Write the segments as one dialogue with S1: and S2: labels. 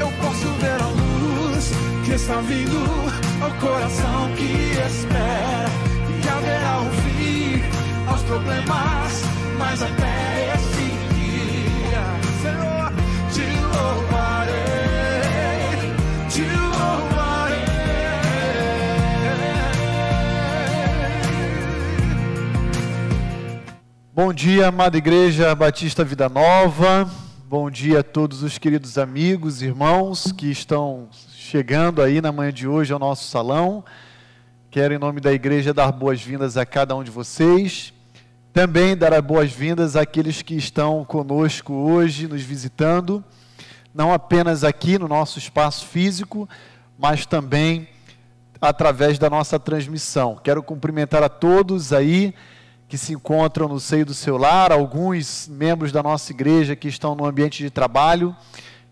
S1: Eu posso ver a luz que está vindo ao coração que espera. E haverá um fim aos problemas, mas até
S2: Bom dia, amada Igreja Batista Vida Nova. Bom dia a todos os queridos amigos, irmãos que estão chegando aí na manhã de hoje ao nosso salão. Quero, em nome da igreja, dar boas-vindas a cada um de vocês. Também dar as boas-vindas àqueles que estão conosco hoje, nos visitando, não apenas aqui no nosso espaço físico, mas também através da nossa transmissão. Quero cumprimentar a todos aí que se encontram no seio do seu lar, alguns membros da nossa igreja que estão no ambiente de trabalho.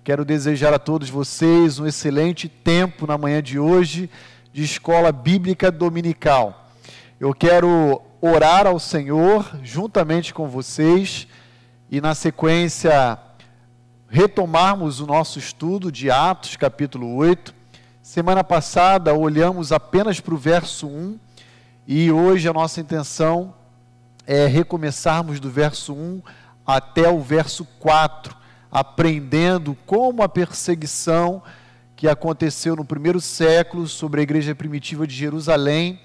S2: Quero desejar a todos vocês um excelente tempo na manhã de hoje de escola bíblica dominical. Eu quero orar ao Senhor juntamente com vocês e, na sequência, retomarmos o nosso estudo de Atos, capítulo 8. Semana passada olhamos apenas para o verso 1 e hoje a nossa intenção é recomeçarmos do verso 1 até o verso 4, aprendendo como a perseguição que aconteceu no primeiro século sobre a igreja primitiva de Jerusalém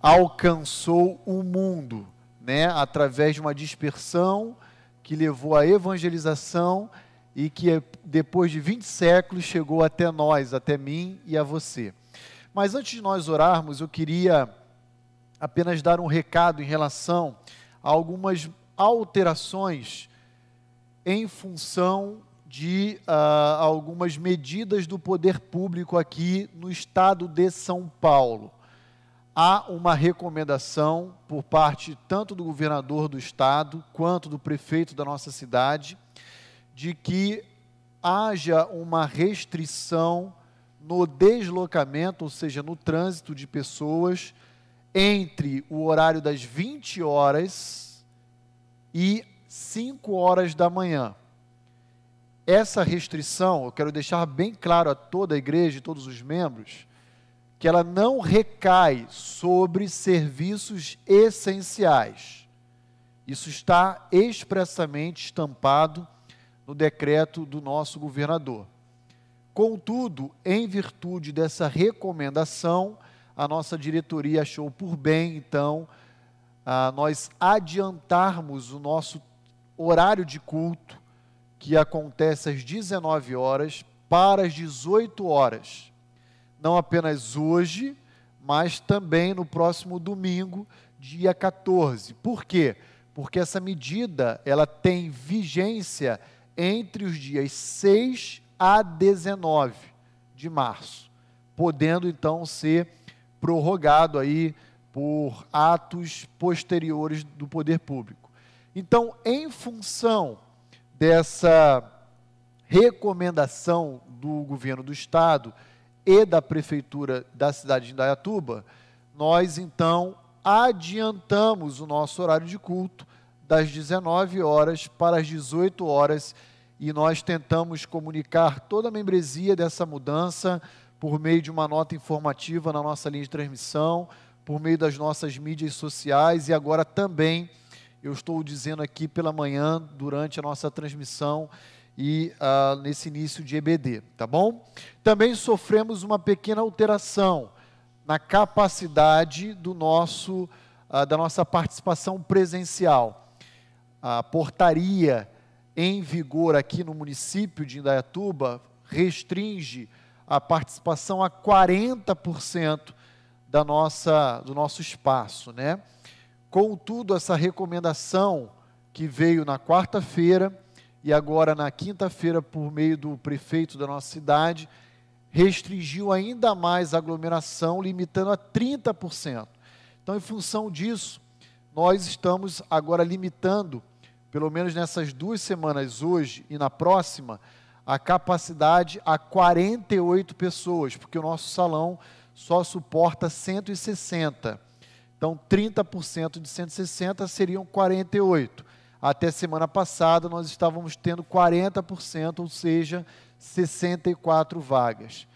S2: alcançou o mundo, né, através de uma dispersão que levou à evangelização e que depois de 20 séculos chegou até nós, até mim e a você. Mas antes de nós orarmos, eu queria apenas dar um recado em relação a algumas alterações em função de uh, algumas medidas do poder público aqui no estado de São Paulo. Há uma recomendação por parte tanto do governador do estado quanto do prefeito da nossa cidade de que haja uma restrição no deslocamento, ou seja, no trânsito de pessoas entre o horário das 20 horas e 5 horas da manhã. Essa restrição, eu quero deixar bem claro a toda a igreja e todos os membros, que ela não recai sobre serviços essenciais. Isso está expressamente estampado no decreto do nosso governador. Contudo, em virtude dessa recomendação, a nossa diretoria achou por bem, então, nós adiantarmos o nosso horário de culto que acontece às 19 horas para as 18 horas. Não apenas hoje, mas também no próximo domingo, dia 14. Por quê? Porque essa medida, ela tem vigência entre os dias 6 a 19 de março, podendo então ser prorrogado aí por atos posteriores do poder público. Então, em função dessa recomendação do governo do estado e da prefeitura da cidade de Indaiatuba, nós então adiantamos o nosso horário de culto das 19 horas para as 18 horas e nós tentamos comunicar toda a membresia dessa mudança por meio de uma nota informativa na nossa linha de transmissão, por meio das nossas mídias sociais e agora também eu estou dizendo aqui pela manhã, durante a nossa transmissão e uh, nesse início de EBD, tá bom? Também sofremos uma pequena alteração na capacidade do nosso, uh, da nossa participação presencial. A portaria em vigor aqui no município de Indaiatuba restringe a participação a 40% da nossa, do nosso espaço, né? Contudo, essa recomendação que veio na quarta-feira e agora na quinta-feira, por meio do prefeito da nossa cidade, restringiu ainda mais a aglomeração, limitando a 30%. Então, em função disso, nós estamos agora limitando, pelo menos nessas duas semanas, hoje e na próxima, a capacidade a 48 pessoas, porque o nosso salão só suporta 160 Então, 30% de 160 seriam 48. Até semana passada, nós estávamos tendo 40%, ou seja, 64 vagas.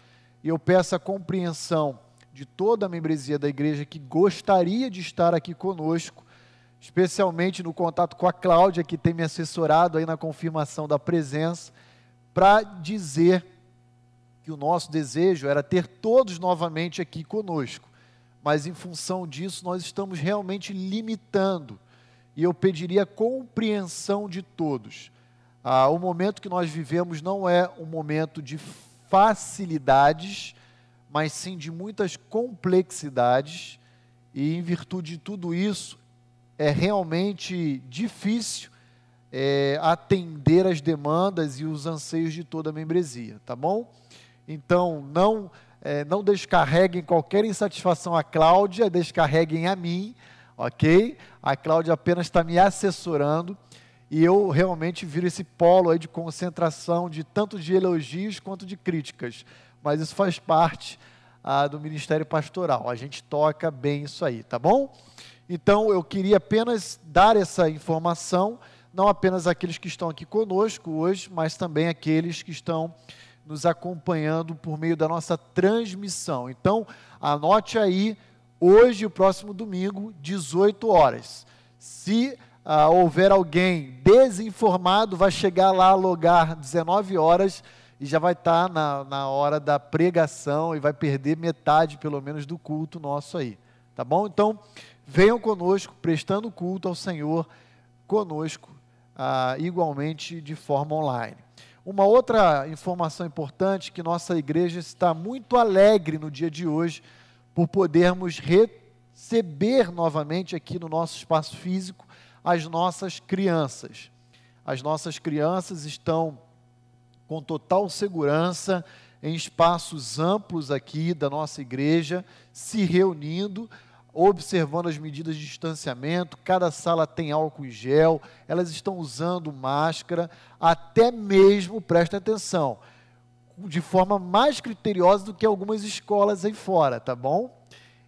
S2: E eu peço a compreensão de toda a membresia da igreja que gostaria de estar aqui conosco, especialmente no contato com a Cláudia, que tem me assessorado aí na confirmação da presença, para dizer que o nosso desejo era ter todos novamente aqui conosco. Mas em função disso, nós estamos realmente limitando. E eu pediria compreensão de todos. Ah, o momento que nós vivemos não é um momento de facilidades, mas sim de muitas complexidades. E em virtude de tudo isso, é realmente difícil é, atender as demandas e os anseios de toda a membresia, tá bom? Então, não, é, não descarreguem qualquer insatisfação a Cláudia, descarreguem a mim, ok? A Cláudia apenas está me assessorando e eu realmente viro esse polo aí de concentração de tanto de elogios quanto de críticas, mas isso faz parte ah, do ministério pastoral. A gente toca bem isso aí, tá bom? Então, eu queria apenas dar essa informação, não apenas aqueles que estão aqui conosco hoje, mas também aqueles que estão nos acompanhando por meio da nossa transmissão. Então, anote aí, hoje, o próximo domingo, 18 horas. Se ah, houver alguém desinformado, vai chegar lá, logar 19 horas e já vai estar na, na hora da pregação e vai perder metade, pelo menos, do culto nosso aí. Tá bom? Então, venham conosco, prestando culto ao Senhor conosco, ah, igualmente de forma online. Uma outra informação importante que nossa igreja está muito alegre no dia de hoje por podermos receber novamente aqui no nosso espaço físico as nossas crianças. As nossas crianças estão com total segurança em espaços amplos aqui da nossa igreja, se reunindo observando as medidas de distanciamento, cada sala tem álcool em gel, elas estão usando máscara, até mesmo, presta atenção, de forma mais criteriosa do que algumas escolas aí fora, tá bom?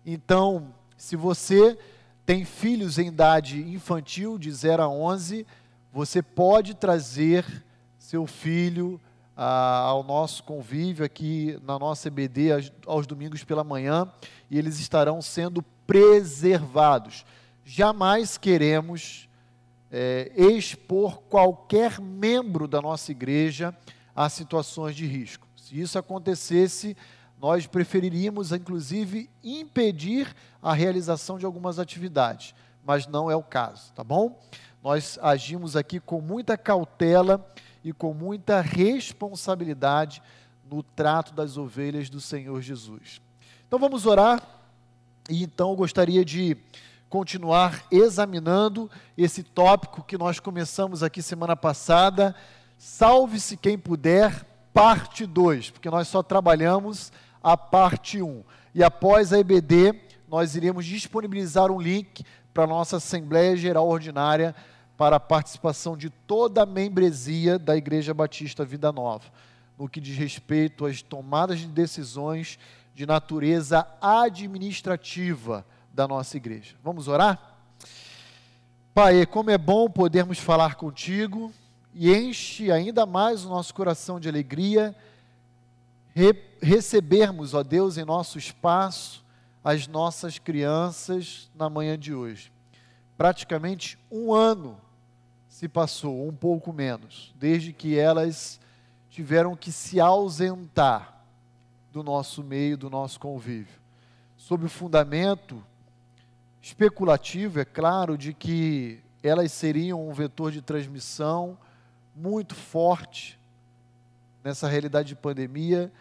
S2: Então, se você tem filhos em idade infantil, de 0 a 11, você pode trazer seu filho ah, ao nosso convívio aqui na nossa EBD aos, aos domingos pela manhã e eles estarão sendo preservados. Jamais queremos é, expor qualquer membro da nossa igreja a situações de risco. Se isso acontecesse, nós preferiríamos, inclusive, impedir a realização de algumas atividades, mas não é o caso, tá bom? Nós agimos aqui com muita cautela e com muita responsabilidade no trato das ovelhas do Senhor Jesus. Então vamos orar e então eu gostaria de continuar examinando esse tópico que nós começamos aqui semana passada. Salve-se quem puder, parte 2, porque nós só trabalhamos a parte 1. Um. E após a EBD, nós iremos disponibilizar um link para a nossa Assembleia Geral Ordinária para a participação de toda a membresia da Igreja Batista Vida Nova, no que diz respeito às tomadas de decisões de natureza administrativa da nossa igreja. Vamos orar? Pai, como é bom podermos falar contigo e enche ainda mais o nosso coração de alegria re recebermos, ó Deus, em nosso espaço as nossas crianças na manhã de hoje. Praticamente um ano se passou, um pouco menos, desde que elas tiveram que se ausentar do nosso meio, do nosso convívio. Sob o fundamento especulativo, é claro, de que elas seriam um vetor de transmissão muito forte nessa realidade de pandemia.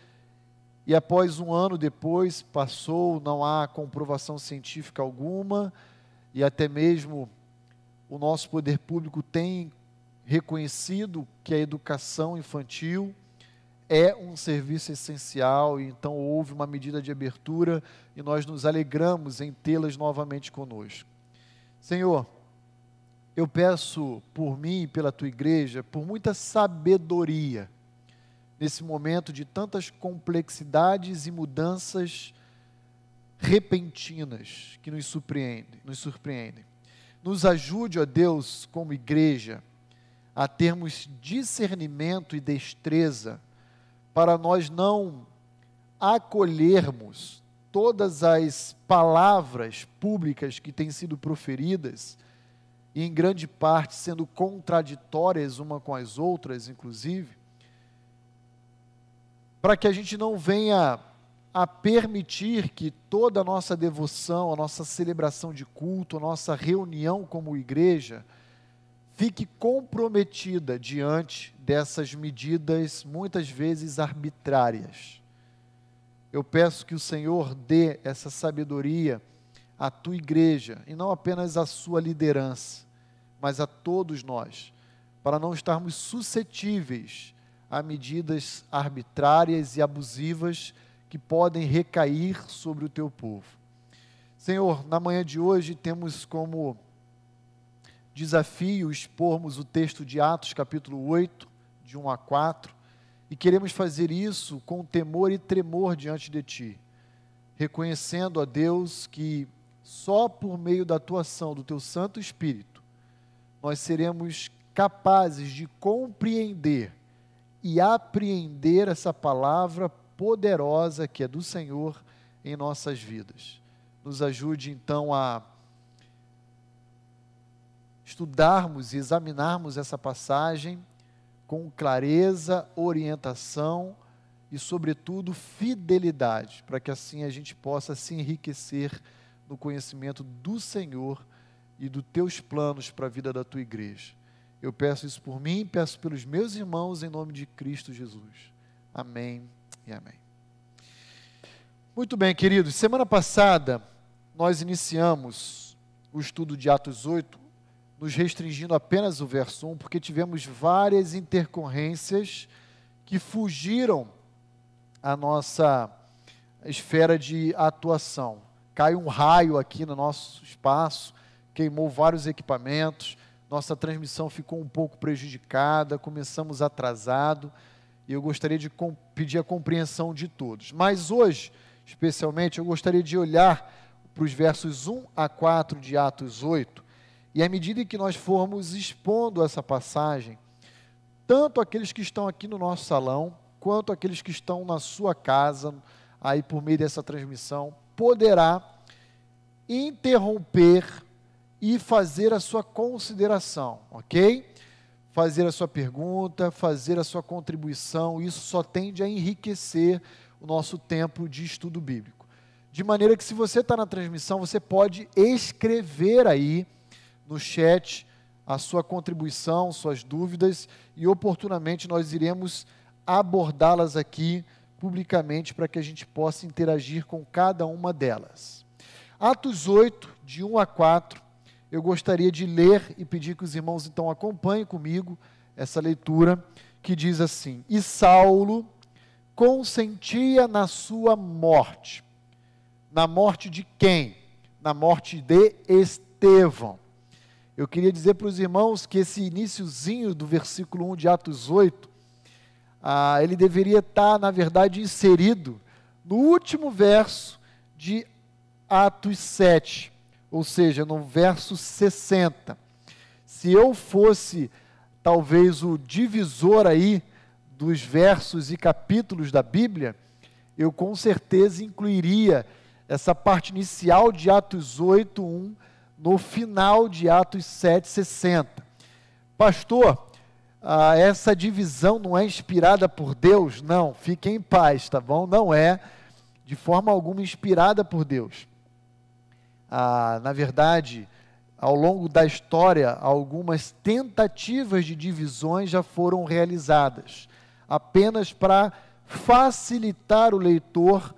S2: E após um ano depois, passou, não há comprovação científica alguma, e até mesmo o nosso poder público tem reconhecido que a educação infantil é um serviço essencial, e então houve uma medida de abertura e nós nos alegramos em tê-las novamente conosco. Senhor, eu peço por mim e pela tua igreja, por muita sabedoria, nesse momento de tantas complexidades e mudanças repentinas que nos surpreendem, nos surpreendem. Nos ajude, ó Deus, como igreja, a termos discernimento e destreza para nós não acolhermos todas as palavras públicas que têm sido proferidas, e em grande parte sendo contraditórias uma com as outras, inclusive, para que a gente não venha a permitir que toda a nossa devoção, a nossa celebração de culto, a nossa reunião como igreja, fique comprometida diante dessas medidas, muitas vezes arbitrárias. Eu peço que o Senhor dê essa sabedoria à tua igreja, e não apenas à sua liderança, mas a todos nós, para não estarmos suscetíveis a medidas arbitrárias e abusivas que podem recair sobre o teu povo. Senhor, na manhã de hoje temos como desafio expormos o texto de Atos, capítulo 8, de 1 a 4, e queremos fazer isso com temor e tremor diante de Ti, reconhecendo a Deus que só por meio da atuação do Teu Santo Espírito nós seremos capazes de compreender e apreender essa palavra poderosa que é do Senhor em nossas vidas. Nos ajude então a estudarmos e examinarmos essa passagem com clareza, orientação e, sobretudo, fidelidade, para que assim a gente possa se enriquecer no conhecimento do Senhor e dos teus planos para a vida da tua igreja. Eu peço isso por mim, peço pelos meus irmãos, em nome de Cristo Jesus. Amém e amém. Muito bem, queridos. Semana passada, nós iniciamos o estudo de Atos 8, nos restringindo apenas o verso 1, porque tivemos várias intercorrências que fugiram à nossa esfera de atuação. Caiu um raio aqui no nosso espaço, queimou vários equipamentos nossa transmissão ficou um pouco prejudicada, começamos atrasado, e eu gostaria de pedir a compreensão de todos. Mas hoje, especialmente, eu gostaria de olhar para os versos 1 a 4 de Atos 8, e à medida que nós formos expondo essa passagem, tanto aqueles que estão aqui no nosso salão, quanto aqueles que estão na sua casa, aí por meio dessa transmissão, poderá interromper e fazer a sua consideração, ok? Fazer a sua pergunta, fazer a sua contribuição, isso só tende a enriquecer o nosso tempo de estudo bíblico. De maneira que, se você está na transmissão, você pode escrever aí no chat a sua contribuição, suas dúvidas, e oportunamente nós iremos abordá-las aqui publicamente para que a gente possa interagir com cada uma delas. Atos 8, de 1 a 4 eu gostaria de ler e pedir que os irmãos então acompanhem comigo essa leitura que diz assim: E Saulo consentia na sua morte. Na morte de quem? Na morte de Estevão. Eu queria dizer para os irmãos que esse iníciozinho do versículo 1 de Atos 8, ah, ele deveria estar, na verdade, inserido no último verso de Atos 7 ou seja, no verso 60. Se eu fosse talvez o divisor aí dos versos e capítulos da Bíblia, eu com certeza incluiria essa parte inicial de Atos 8, 1 no final de Atos 7, 60. Pastor, ah, essa divisão não é inspirada por Deus? Não, fique em paz, tá bom? Não é de forma alguma inspirada por Deus ah, na verdade, ao longo da história, algumas tentativas de divisões já foram realizadas, apenas para facilitar o leitor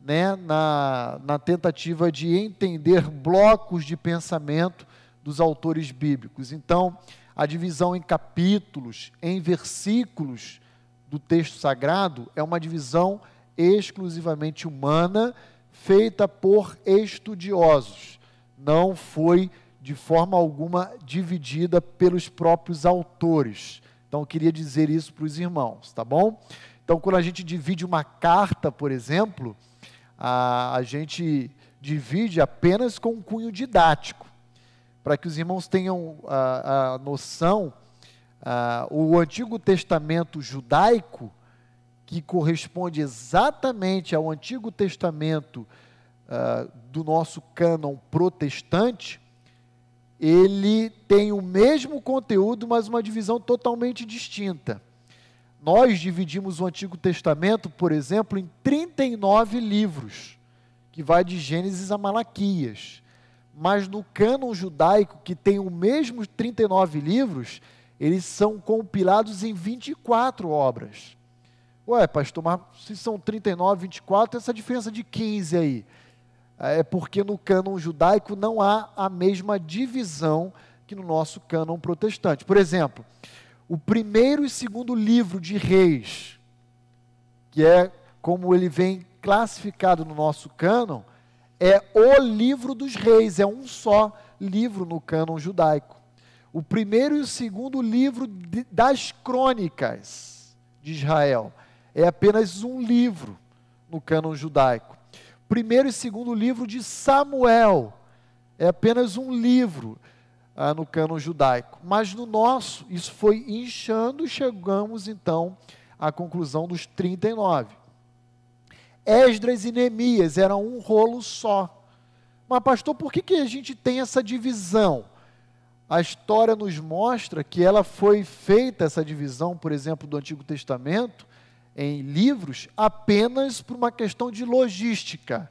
S2: né, na, na tentativa de entender blocos de pensamento dos autores bíblicos. Então, a divisão em capítulos, em versículos do texto sagrado, é uma divisão exclusivamente humana feita por estudiosos, não foi de forma alguma dividida pelos próprios autores. Então, eu queria dizer isso para os irmãos, tá bom? Então, quando a gente divide uma carta, por exemplo, a, a gente divide apenas com um cunho didático, para que os irmãos tenham a, a noção. A, o Antigo Testamento judaico, que corresponde exatamente ao Antigo Testamento do nosso cânon protestante, ele tem o mesmo conteúdo, mas uma divisão totalmente distinta. Nós dividimos o Antigo Testamento, por exemplo, em 39 livros, que vai de Gênesis a Malaquias. Mas no cânon judaico, que tem o mesmo 39 livros, eles são compilados em 24 obras. Ué, pastor, mas se são 39, 24, essa diferença de 15 aí é porque no cânon judaico não há a mesma divisão que no nosso cânon protestante. Por exemplo, o primeiro e segundo livro de Reis, que é como ele vem classificado no nosso cânon, é o livro dos reis, é um só livro no cânon judaico. O primeiro e o segundo livro de, das crônicas de Israel é apenas um livro no cânon judaico primeiro e segundo livro de Samuel. É apenas um livro ah, no cano judaico. Mas no nosso, isso foi inchando e chegamos então à conclusão dos 39. Esdras e Neemias eram um rolo só. Mas, pastor, por que, que a gente tem essa divisão? A história nos mostra que ela foi feita, essa divisão, por exemplo, do Antigo Testamento, em livros apenas por uma questão de logística,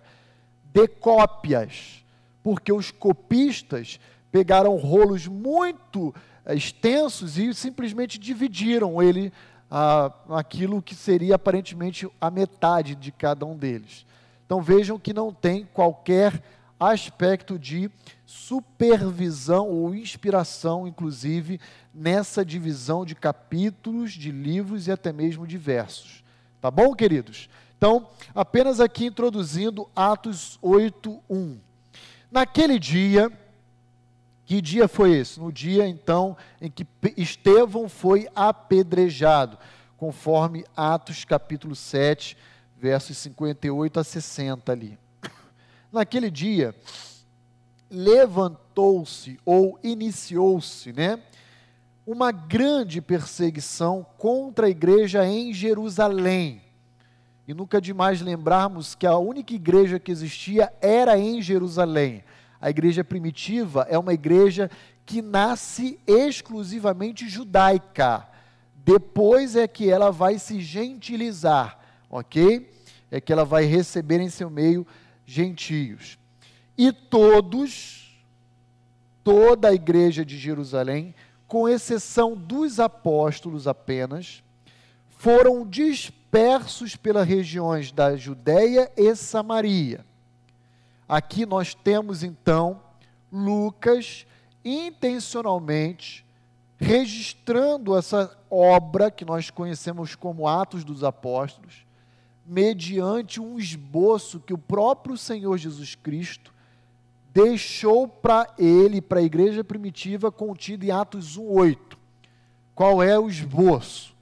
S2: de cópias, porque os copistas pegaram rolos muito eh, extensos e simplesmente dividiram ele ah, aquilo que seria aparentemente a metade de cada um deles. Então vejam que não tem qualquer aspecto de supervisão ou inspiração, inclusive, nessa divisão de capítulos, de livros e até mesmo de versos. Tá bom, queridos? Então, apenas aqui introduzindo Atos 8, 1. Naquele dia, que dia foi esse? No dia, então, em que Estevão foi apedrejado, conforme Atos capítulo 7, versos 58 a 60 ali. Naquele dia, levantou-se ou iniciou-se, né? Uma grande perseguição contra a igreja em Jerusalém. E nunca demais lembrarmos que a única igreja que existia era em Jerusalém. A igreja primitiva é uma igreja que nasce exclusivamente judaica. Depois é que ela vai se gentilizar, ok? É que ela vai receber em seu meio gentios. E todos, toda a igreja de Jerusalém, com exceção dos apóstolos apenas, foram dispersos pelas regiões da Judéia e Samaria. Aqui nós temos então Lucas intencionalmente registrando essa obra que nós conhecemos como Atos dos Apóstolos, mediante um esboço que o próprio Senhor Jesus Cristo deixou para ele, para a igreja primitiva, contido em Atos 1,8. Qual é o esboço?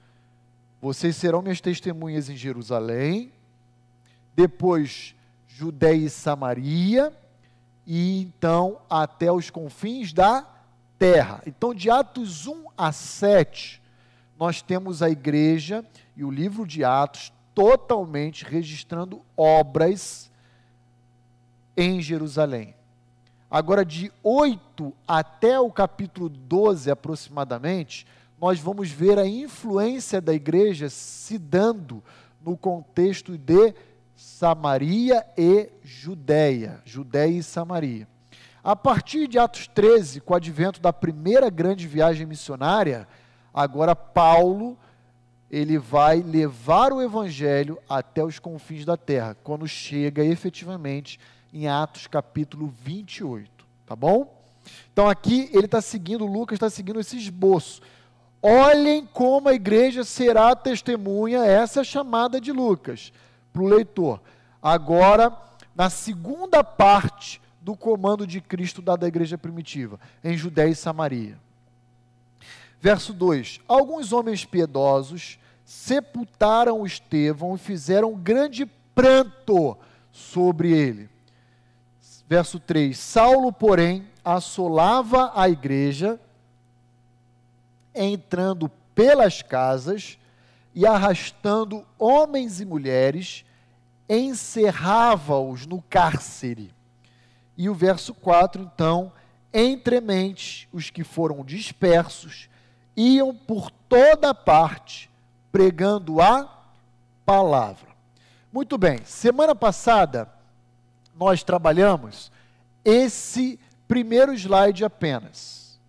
S2: Vocês serão minhas testemunhas em Jerusalém, depois Judéia e Samaria, e então até os confins da terra. Então, de Atos 1 a 7, nós temos a igreja e o livro de Atos totalmente registrando obras em Jerusalém. Agora, de 8 até o capítulo 12 aproximadamente, nós vamos ver a influência da igreja se dando no contexto de Samaria e Judéia, Judéia e Samaria. A partir de Atos 13, com o advento da primeira grande viagem missionária, agora Paulo ele vai levar o evangelho até os confins da terra, quando chega efetivamente em Atos capítulo 28, tá bom? Então aqui ele está seguindo, Lucas está seguindo esse esboço. Olhem como a igreja será testemunha, essa é a chamada de Lucas para o leitor. Agora, na segunda parte do comando de Cristo dado à igreja primitiva, em Judéia e Samaria. Verso 2: Alguns homens piedosos sepultaram Estevão e fizeram grande pranto sobre ele. verso 3: Saulo, porém, assolava a igreja, entrando pelas casas e arrastando homens e mulheres, encerrava-os no cárcere. E o verso 4, então, entremente os que foram dispersos iam por toda parte pregando a palavra. Muito bem, semana passada nós trabalhamos esse primeiro slide apenas,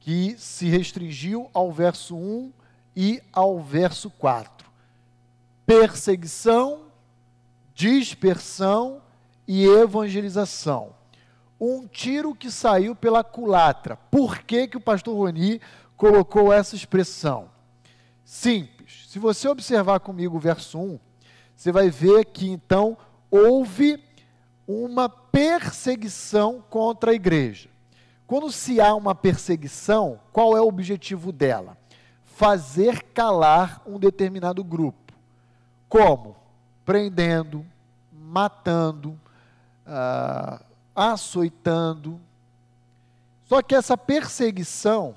S2: que se restringiu ao verso 1 e ao verso 4. Perseguição, dispersão e evangelização. Um tiro que saiu pela culatra. Por que, que o pastor Roni colocou essa expressão? Simples. Se você observar comigo o verso 1, você vai ver que então houve uma perseguição contra a igreja. Quando se há uma perseguição, qual é o objetivo dela? Fazer calar um determinado grupo. Como? Prendendo, matando, ah, açoitando. Só que essa perseguição,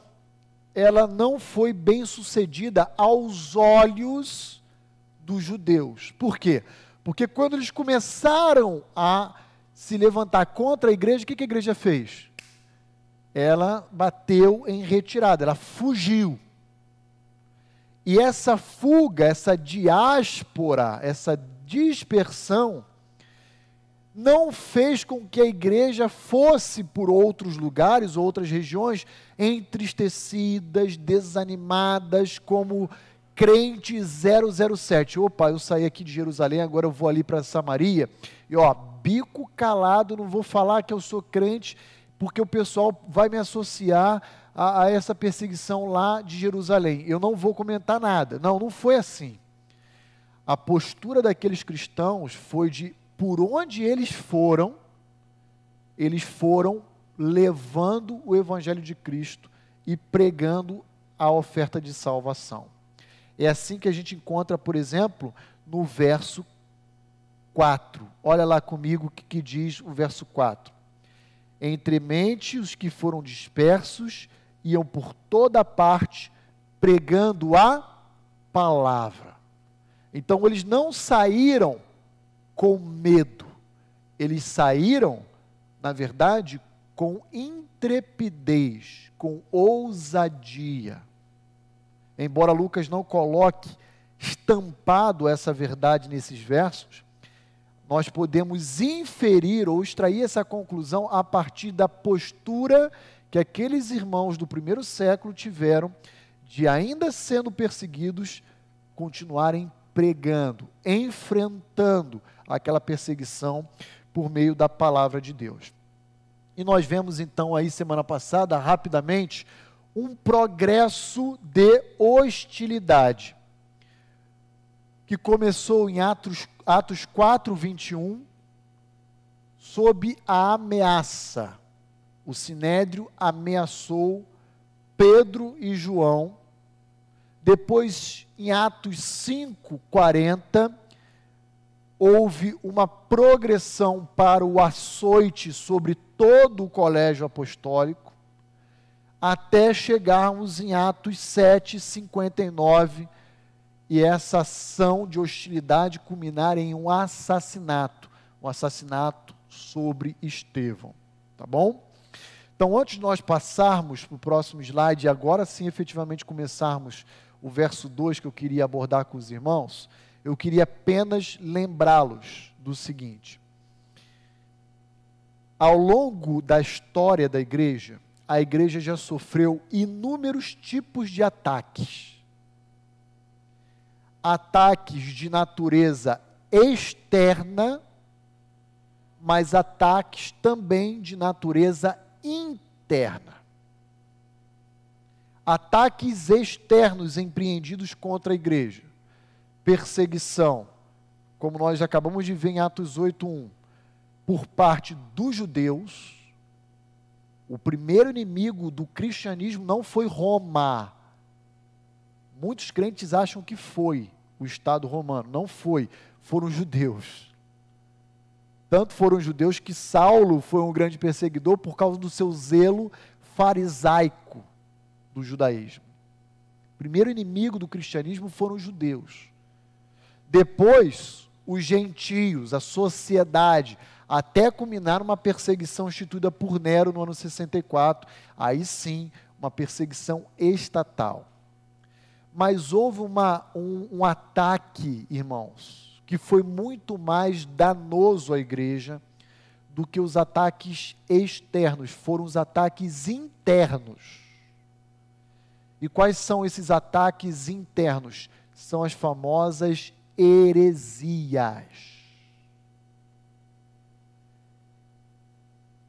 S2: ela não foi bem sucedida aos olhos dos judeus. Por quê? Porque quando eles começaram a se levantar contra a igreja, o que a igreja fez? Ela bateu em retirada, ela fugiu. E essa fuga, essa diáspora, essa dispersão, não fez com que a igreja fosse por outros lugares, outras regiões, entristecidas, desanimadas, como crente 007. Opa, eu saí aqui de Jerusalém, agora eu vou ali para Samaria. E ó, bico calado, não vou falar que eu sou crente, porque o pessoal vai me associar a, a essa perseguição lá de Jerusalém. Eu não vou comentar nada. Não, não foi assim. A postura daqueles cristãos foi de por onde eles foram, eles foram levando o Evangelho de Cristo e pregando a oferta de salvação. É assim que a gente encontra, por exemplo, no verso 4. Olha lá comigo o que, que diz o verso 4. Entre mente os que foram dispersos iam por toda parte pregando a palavra. Então eles não saíram com medo. Eles saíram, na verdade, com intrepidez, com ousadia. Embora Lucas não coloque estampado essa verdade nesses versos, nós podemos inferir ou extrair essa conclusão a partir da postura que aqueles irmãos do primeiro século tiveram de, ainda sendo perseguidos, continuarem pregando, enfrentando aquela perseguição por meio da palavra de Deus. E nós vemos então aí semana passada, rapidamente, um progresso de hostilidade que começou em Atos, Atos 4, 21, sob a ameaça. O sinédrio ameaçou Pedro e João. Depois, em Atos 5, 40, houve uma progressão para o açoite sobre todo o colégio apostólico, até chegarmos em Atos 7, 59, e essa ação de hostilidade culminar em um assassinato, um assassinato sobre Estevão, tá bom? Então, antes de nós passarmos para o próximo slide, e agora sim efetivamente começarmos o verso 2 que eu queria abordar com os irmãos, eu queria apenas lembrá-los do seguinte: ao longo da história da igreja, a igreja já sofreu inúmeros tipos de ataques. Ataques de natureza externa, mas ataques também de natureza interna. Ataques externos empreendidos contra a igreja perseguição, como nós acabamos de ver em Atos 8:1, por parte dos judeus, o primeiro inimigo do cristianismo não foi Roma. Muitos crentes acham que foi o Estado romano. Não foi, foram judeus. Tanto foram judeus que Saulo foi um grande perseguidor por causa do seu zelo farisaico do judaísmo. O primeiro inimigo do cristianismo foram os judeus. Depois, os gentios, a sociedade, até culminar uma perseguição instituída por Nero no ano 64. Aí sim, uma perseguição estatal. Mas houve uma, um, um ataque, irmãos, que foi muito mais danoso à igreja do que os ataques externos, foram os ataques internos. E quais são esses ataques internos? São as famosas heresias.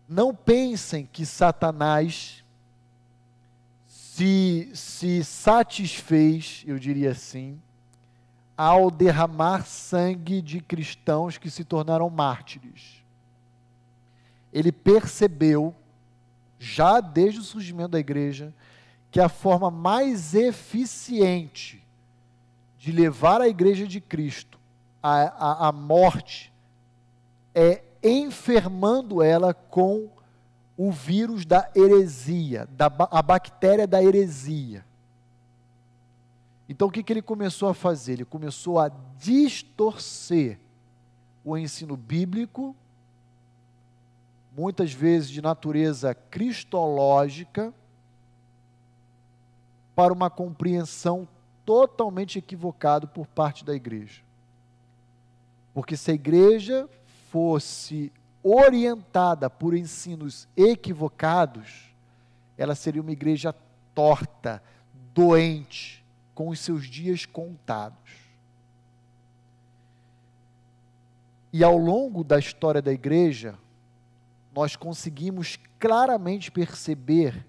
S2: Não pensem que Satanás se, se satisfez, eu diria assim, ao derramar sangue de cristãos que se tornaram mártires. Ele percebeu, já desde o surgimento da igreja, que a forma mais eficiente de levar a igreja de Cristo à, à, à morte é enfermando ela com o vírus da heresia, da, a bactéria da heresia. Então o que, que ele começou a fazer? Ele começou a distorcer o ensino bíblico, muitas vezes de natureza cristológica, para uma compreensão totalmente equivocada por parte da igreja. Porque se a igreja fosse orientada por ensinos equivocados, ela seria uma igreja torta, doente, com os seus dias contados. E ao longo da história da igreja, nós conseguimos claramente perceber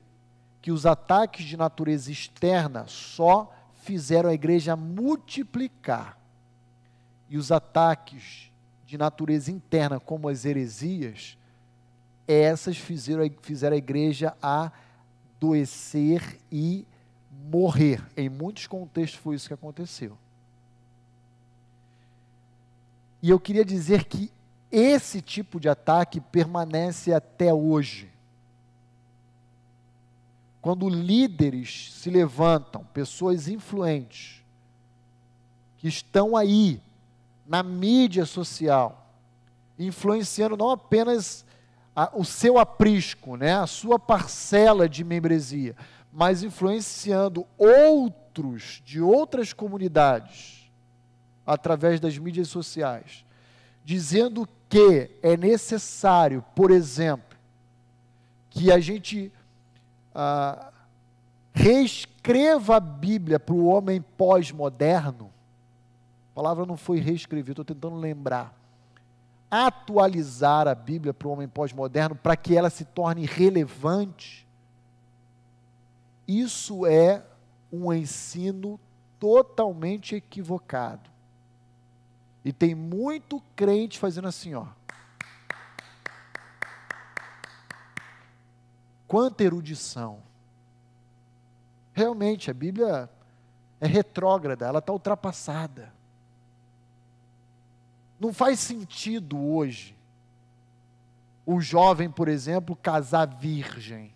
S2: que os ataques de natureza externa só fizeram a igreja multiplicar. E os ataques de natureza interna, como as heresias, essas fizeram, fizeram a igreja adoecer e morrer. Em muitos contextos foi isso que aconteceu. E eu queria dizer que esse tipo de ataque permanece até hoje. Quando líderes se levantam, pessoas influentes, que estão aí na mídia social, influenciando não apenas a, o seu aprisco, né, a sua parcela de membresia, mas influenciando outros de outras comunidades através das mídias sociais, dizendo que é necessário, por exemplo, que a gente ah, reescreva a Bíblia para o homem pós-moderno, palavra não foi reescrever, estou tentando lembrar. Atualizar a Bíblia para o homem pós-moderno para que ela se torne relevante. Isso é um ensino totalmente equivocado. E tem muito crente fazendo assim, ó. Quanta erudição. Realmente, a Bíblia é retrógrada, ela está ultrapassada. Não faz sentido hoje o jovem, por exemplo, casar virgem.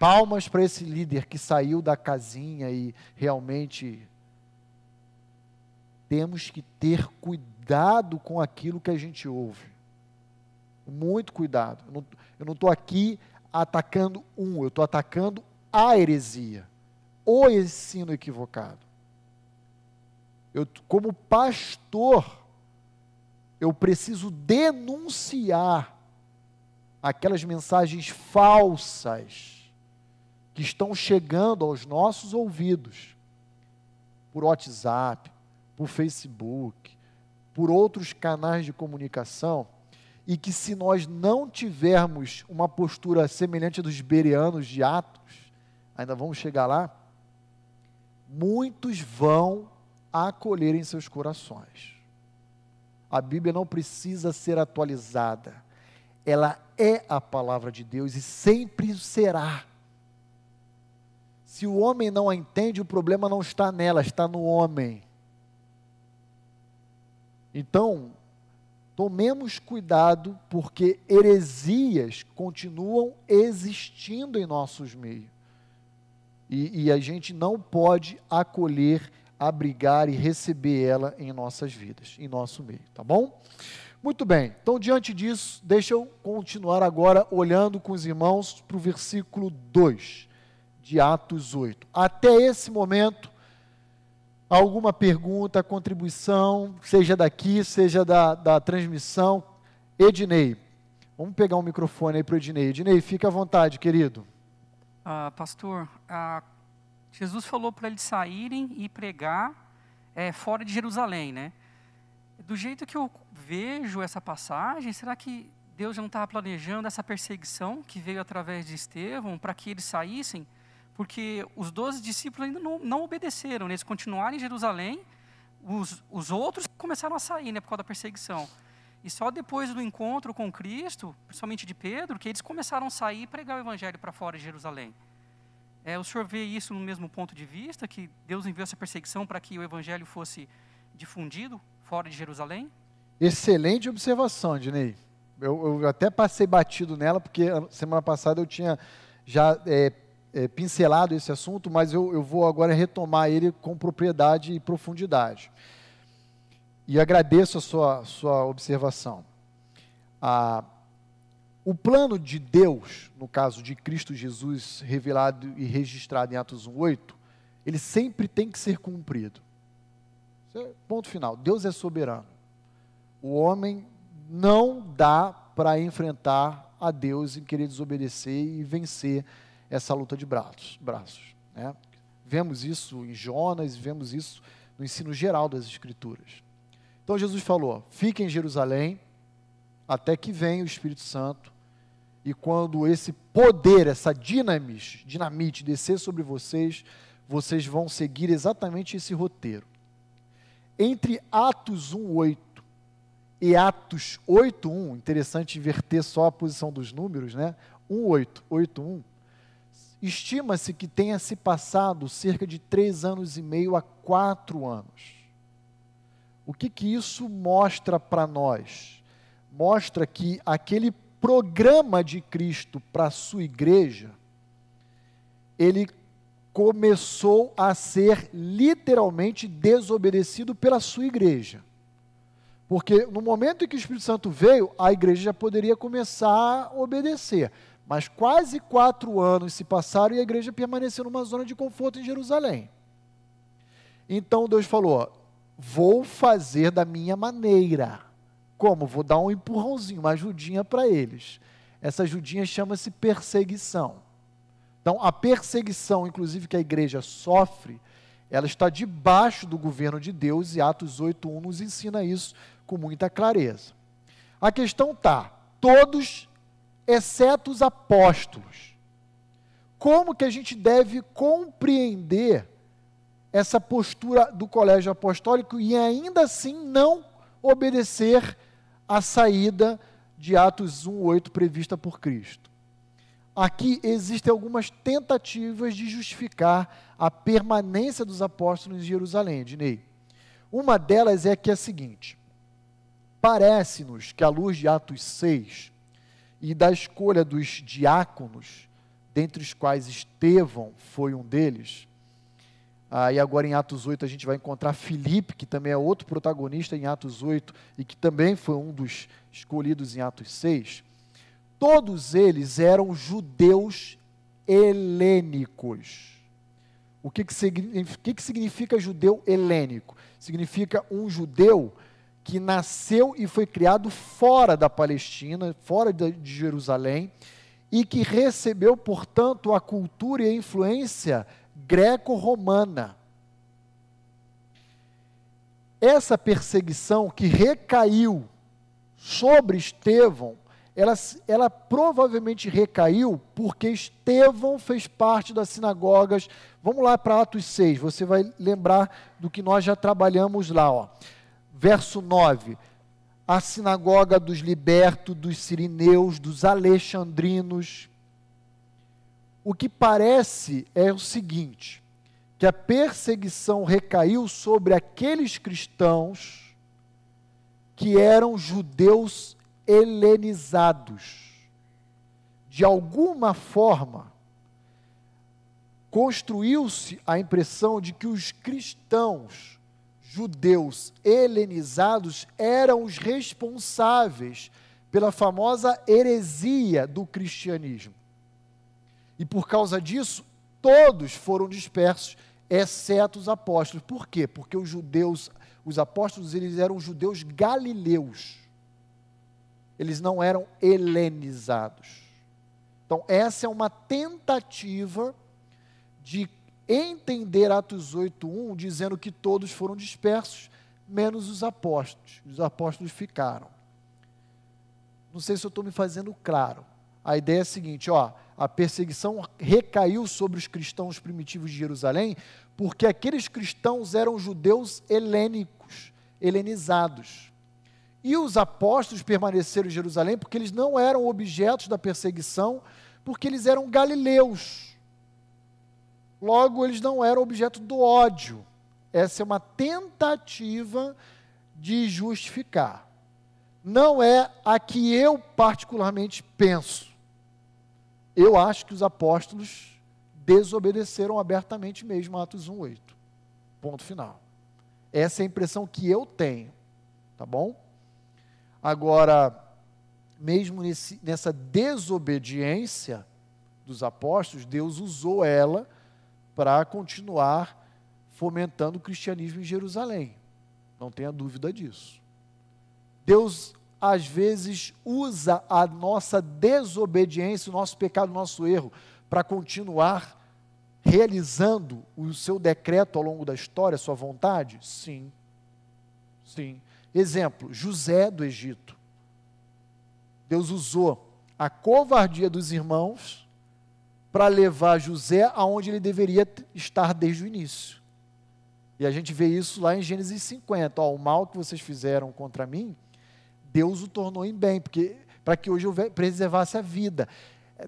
S2: Palmas para esse líder que saiu da casinha e realmente temos que ter cuidado com aquilo que a gente ouve. Muito cuidado. Eu não estou aqui atacando um, eu estou atacando a heresia, o ensino equivocado. Eu, como pastor, eu preciso denunciar aquelas mensagens falsas que estão chegando aos nossos ouvidos por WhatsApp, por Facebook, por outros canais de comunicação, e que se nós não tivermos uma postura semelhante dos bereanos de Atos, ainda vamos chegar lá, muitos vão acolher em seus corações. A Bíblia não precisa ser atualizada. Ela é a palavra de Deus e sempre será. Se o homem não a entende, o problema não está nela, está no homem. Então, Tomemos cuidado, porque heresias continuam existindo em nossos meios. E, e, a gente não pode acolher, abrigar e receber ela em nossas vidas, em nosso meio, tá bom? Muito bem, então diante disso, deixa eu continuar agora olhando com os irmãos para o versículo 2 de Atos 8. Até esse momento, alguma pergunta, contribuição, seja daqui, seja da, da transmissão. Ednei, vamos pegar um microfone aí para o Ednei. Ednei, fica à vontade, querido.
S3: Uh, pastor, uh, Jesus falou para eles saírem e pregar é, fora de Jerusalém, né? Do jeito que eu vejo essa passagem, será que Deus já não estava planejando essa perseguição que veio através de Estevão para que eles saíssem? Porque os doze discípulos ainda não, não obedeceram, né? eles continuaram em Jerusalém, os, os outros começaram a sair né, por causa da perseguição. E só depois do encontro com Cristo, principalmente de Pedro, que eles começaram a sair e pregar o evangelho para fora de Jerusalém. É, o senhor vê isso no mesmo ponto de vista, que Deus enviou essa perseguição para que o evangelho fosse difundido fora de Jerusalém?
S2: Excelente observação, Dinei. Eu, eu, até passei batido nela, porque semana passada eu tinha já é, é, pincelado esse assunto, mas eu, eu vou agora retomar ele com propriedade e profundidade. E agradeço a sua, sua observação. Ah, o plano de Deus, no caso de Cristo Jesus revelado e registrado em Atos 1,8, ele sempre tem que ser cumprido. É ponto final. Deus é soberano. O homem não dá para enfrentar a Deus e querer desobedecer e vencer essa luta de braços. braços né? Vemos isso em Jonas, vemos isso no ensino geral das Escrituras. Então Jesus falou: fiquem em Jerusalém até que venha o Espírito Santo, e quando esse poder, essa dinamite, dinamite descer sobre vocês, vocês vão seguir exatamente esse roteiro. Entre Atos 1:8 e Atos 8:1, interessante inverter só a posição dos números, né? 1:8, 8:1. Estima-se que tenha se passado cerca de três anos e meio a quatro anos. O que que isso mostra para nós? Mostra que aquele programa de Cristo para a sua igreja, ele começou a ser literalmente desobedecido pela sua igreja. Porque no momento em que o Espírito Santo veio, a igreja já poderia começar a obedecer. Mas quase quatro anos se passaram e a igreja permaneceu numa zona de conforto em Jerusalém. Então Deus falou: vou fazer da minha maneira. Como? Vou dar um empurrãozinho, uma ajudinha para eles. Essa ajudinha chama-se perseguição. Então, a perseguição, inclusive, que a igreja sofre, ela está debaixo do governo de Deus e Atos 8.1 nos ensina isso com muita clareza. A questão está, todos, exceto os apóstolos. Como que a gente deve compreender essa postura do colégio apostólico e ainda assim não obedecer à saída de Atos 1.8 prevista por Cristo? aqui existem algumas tentativas de justificar a permanência dos apóstolos em Jerusalém, Dinei. Uma delas é que é a seguinte: parece-nos que, à luz de Atos 6 e da escolha dos diáconos, dentre os quais Estevão foi um deles, ah, e agora em Atos 8 a gente vai encontrar Filipe, que também é outro protagonista em Atos 8 e que também foi um dos escolhidos em Atos 6 todos eles eram judeus helênicos. O que, que, que, que significa judeu helênico? Significa um judeu que nasceu e foi criado fora da Palestina, fora de Jerusalém, e que recebeu, portanto, a cultura e a influência greco-romana. Essa perseguição que recaiu sobre Estevão ela, ela provavelmente recaiu porque Estevão fez parte das sinagogas. Vamos lá para Atos 6, você vai lembrar do que nós já trabalhamos lá. Ó. Verso 9: A sinagoga dos libertos, dos sirineus, dos alexandrinos. O que parece é o seguinte: que a perseguição recaiu sobre aqueles cristãos que eram judeus helenizados. De alguma forma, construiu-se a impressão de que os cristãos judeus helenizados eram os responsáveis pela famosa heresia do cristianismo. E por causa disso, todos foram dispersos, exceto os apóstolos. Por quê? Porque os judeus, os apóstolos, eles eram judeus galileus. Eles não eram helenizados. Então, essa é uma tentativa de entender Atos 8:1 dizendo que todos foram dispersos, menos os apóstolos. Os apóstolos ficaram. Não sei se eu estou me fazendo claro. A ideia é a seguinte, ó, a perseguição recaiu sobre os cristãos primitivos de Jerusalém, porque aqueles cristãos eram judeus helênicos, helenizados. E os apóstolos permaneceram em Jerusalém porque eles não eram objetos da perseguição, porque eles eram galileus. Logo, eles não eram objeto do ódio. Essa é uma tentativa de justificar não é a que eu particularmente penso. Eu acho que os apóstolos desobedeceram abertamente mesmo Atos 1:8. Ponto final. Essa é a impressão que eu tenho, tá bom? Agora, mesmo nesse, nessa desobediência dos apóstolos, Deus usou ela para continuar fomentando o cristianismo em Jerusalém. Não tenha dúvida disso. Deus às vezes usa a nossa desobediência, o nosso pecado, o nosso erro, para continuar realizando o seu decreto ao longo da história, a sua vontade? Sim. Sim. Exemplo, José do Egito. Deus usou a covardia dos irmãos para levar José aonde ele deveria estar desde o início. E a gente vê isso lá em Gênesis 50. Ó, o mal que vocês fizeram contra mim, Deus o tornou em bem, porque para que hoje eu preservasse a vida.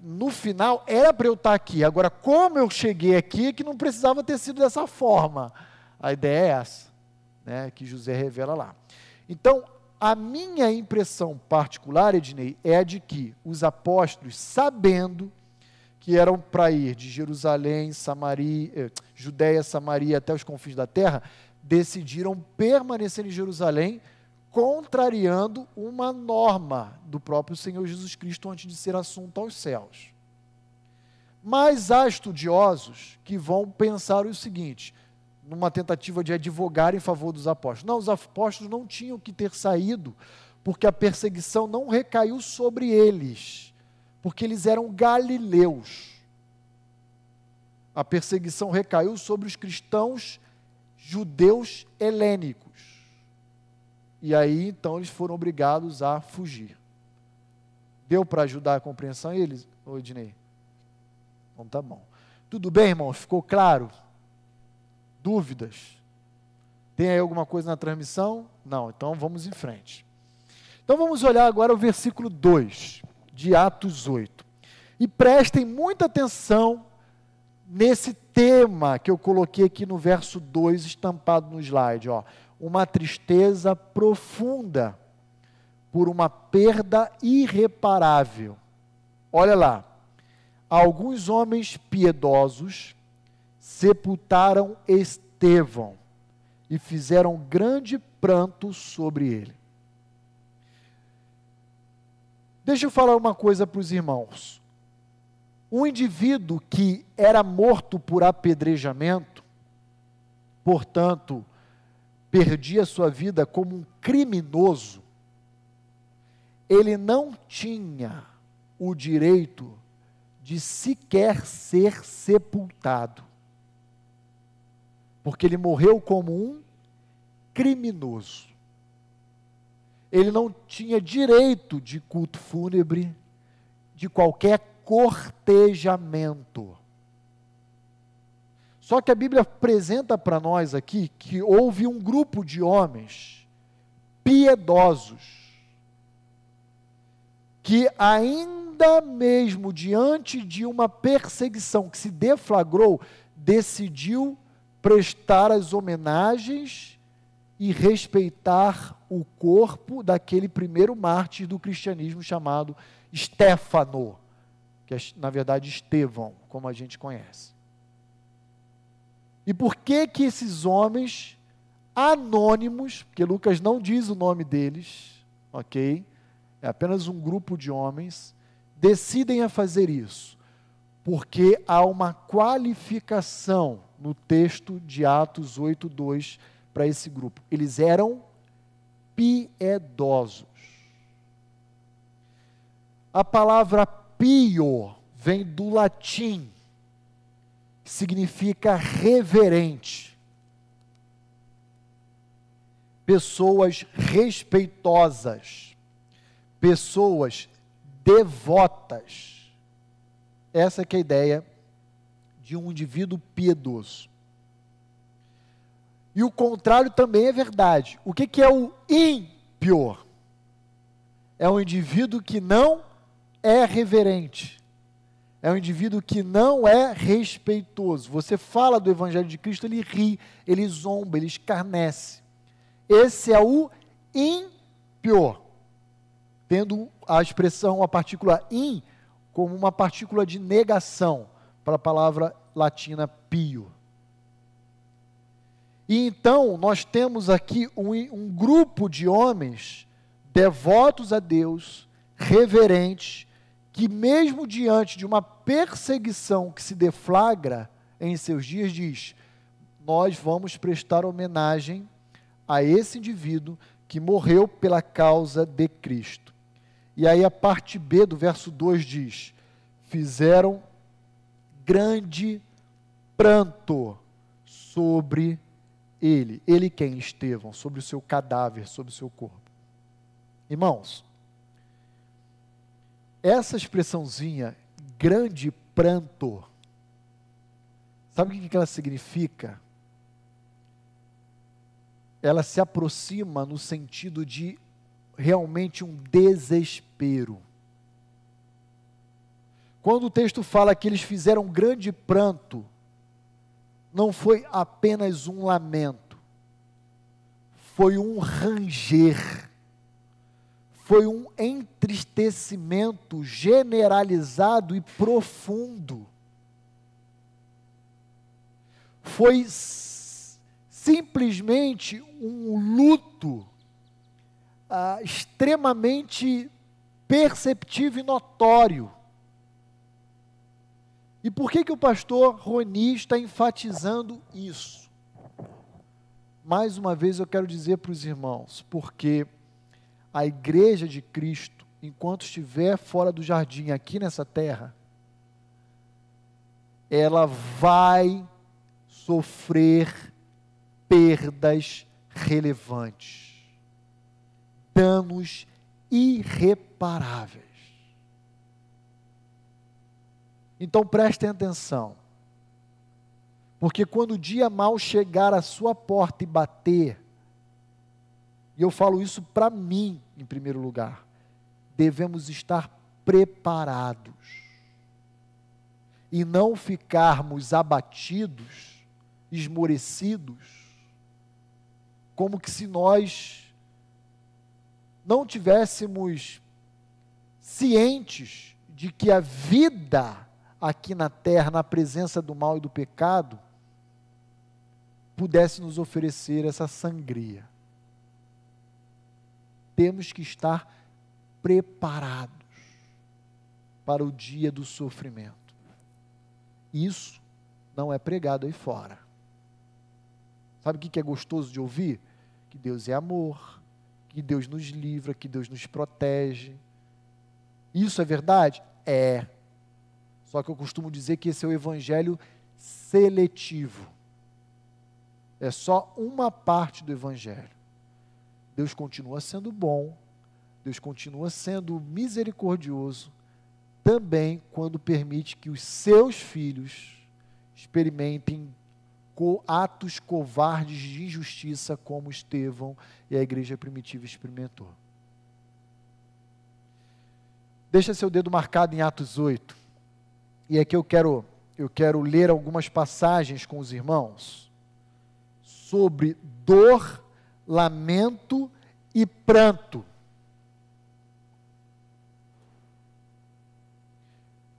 S2: No final, era para eu estar aqui. Agora, como eu cheguei aqui, é que não precisava ter sido dessa forma. A ideia é essa, né, que José revela lá. Então, a minha impressão particular, Ednei, é de que os apóstolos, sabendo que eram para ir de Jerusalém, Samaria, eh, Judéia, Samaria até os confins da terra, decidiram permanecer em Jerusalém contrariando uma norma do próprio Senhor Jesus Cristo antes de ser assunto aos céus. Mas há estudiosos que vão pensar o seguinte, numa tentativa de advogar em favor dos apóstolos. Não, os apóstolos não tinham que ter saído, porque a perseguição não recaiu sobre eles, porque eles eram galileus. A perseguição recaiu sobre os cristãos judeus helênicos. E aí, então, eles foram obrigados a fugir. Deu para ajudar a compreensão eles, ô Ednei? Então tá bom. Tudo bem, irmãos? Ficou claro? Dúvidas? Tem aí alguma coisa na transmissão? Não, então vamos em frente. Então vamos olhar agora o versículo 2 de Atos 8. E prestem muita atenção nesse tema que eu coloquei aqui no verso 2 estampado no slide, ó uma tristeza profunda por uma perda irreparável. Olha lá, alguns homens piedosos sepultaram Estevão e fizeram grande pranto sobre ele. Deixa eu falar uma coisa para os irmãos. Um indivíduo que era morto por apedrejamento, portanto, perdia sua vida como um criminoso, ele não tinha o direito de sequer ser sepultado. Porque ele morreu como um criminoso. Ele não tinha direito de culto fúnebre, de qualquer cortejamento. Só que a Bíblia apresenta para nós aqui que houve um grupo de homens piedosos que ainda mesmo diante de uma perseguição que se deflagrou, decidiu prestar as homenagens e respeitar o corpo daquele primeiro mártir do cristianismo chamado Stefano, que é, na verdade, Estevão, como a gente conhece. E por que que esses homens anônimos, porque Lucas não diz o nome deles, ok? É apenas um grupo de homens, decidem a fazer isso? Porque há uma qualificação no texto de Atos 8:2 para esse grupo. Eles eram piedosos. A palavra pio vem do latim, significa reverente. Pessoas respeitosas, pessoas devotas. Essa é a ideia de um indivíduo piedoso. E o contrário também é verdade. O que, que é o ímpio? É um indivíduo que não é reverente. É um indivíduo que não é respeitoso. Você fala do Evangelho de Cristo, ele ri, ele zomba, ele escarnece. Esse é o ímpio. Tendo a expressão, a partícula in, como uma partícula de negação, para a palavra latina pio. E então nós temos aqui um, um grupo de homens devotos a Deus, reverentes, que mesmo diante de uma perseguição que se deflagra em seus dias, diz: nós vamos prestar homenagem a esse indivíduo que morreu pela causa de Cristo. E aí a parte B do verso 2 diz: fizeram grande pranto sobre ele, ele quem? Estevão, sobre o seu cadáver, sobre o seu corpo. Irmãos, essa expressãozinha, grande pranto, sabe o que ela significa? Ela se aproxima no sentido de realmente um desespero. Quando o texto fala que eles fizeram grande pranto, não foi apenas um lamento, foi um ranger, foi um entristecimento generalizado e profundo. Foi simplesmente um luto ah, extremamente perceptível e notório e por que, que o pastor Roni está enfatizando isso? Mais uma vez eu quero dizer para os irmãos, porque a igreja de Cristo, enquanto estiver fora do jardim aqui nessa terra, ela vai sofrer perdas relevantes, danos irreparáveis. Então prestem atenção. Porque quando o dia mal chegar à sua porta e bater, e eu falo isso para mim em primeiro lugar, devemos estar preparados e não ficarmos abatidos, esmorecidos, como que se nós não tivéssemos cientes de que a vida aqui na terra, na presença do mal e do pecado, pudesse nos oferecer essa sangria. Temos que estar preparados para o dia do sofrimento. Isso não é pregado aí fora. Sabe o que é gostoso de ouvir? Que Deus é amor, que Deus nos livra, que Deus nos protege. Isso é verdade? É. Só que eu costumo dizer que esse é o evangelho seletivo. É só uma parte do evangelho. Deus continua sendo bom, Deus continua sendo misericordioso, também quando permite que os seus filhos experimentem atos covardes de injustiça, como Estevão e a igreja primitiva experimentou. Deixa seu dedo marcado em Atos 8. E aqui eu quero, eu quero ler algumas passagens com os irmãos sobre dor, lamento e pranto.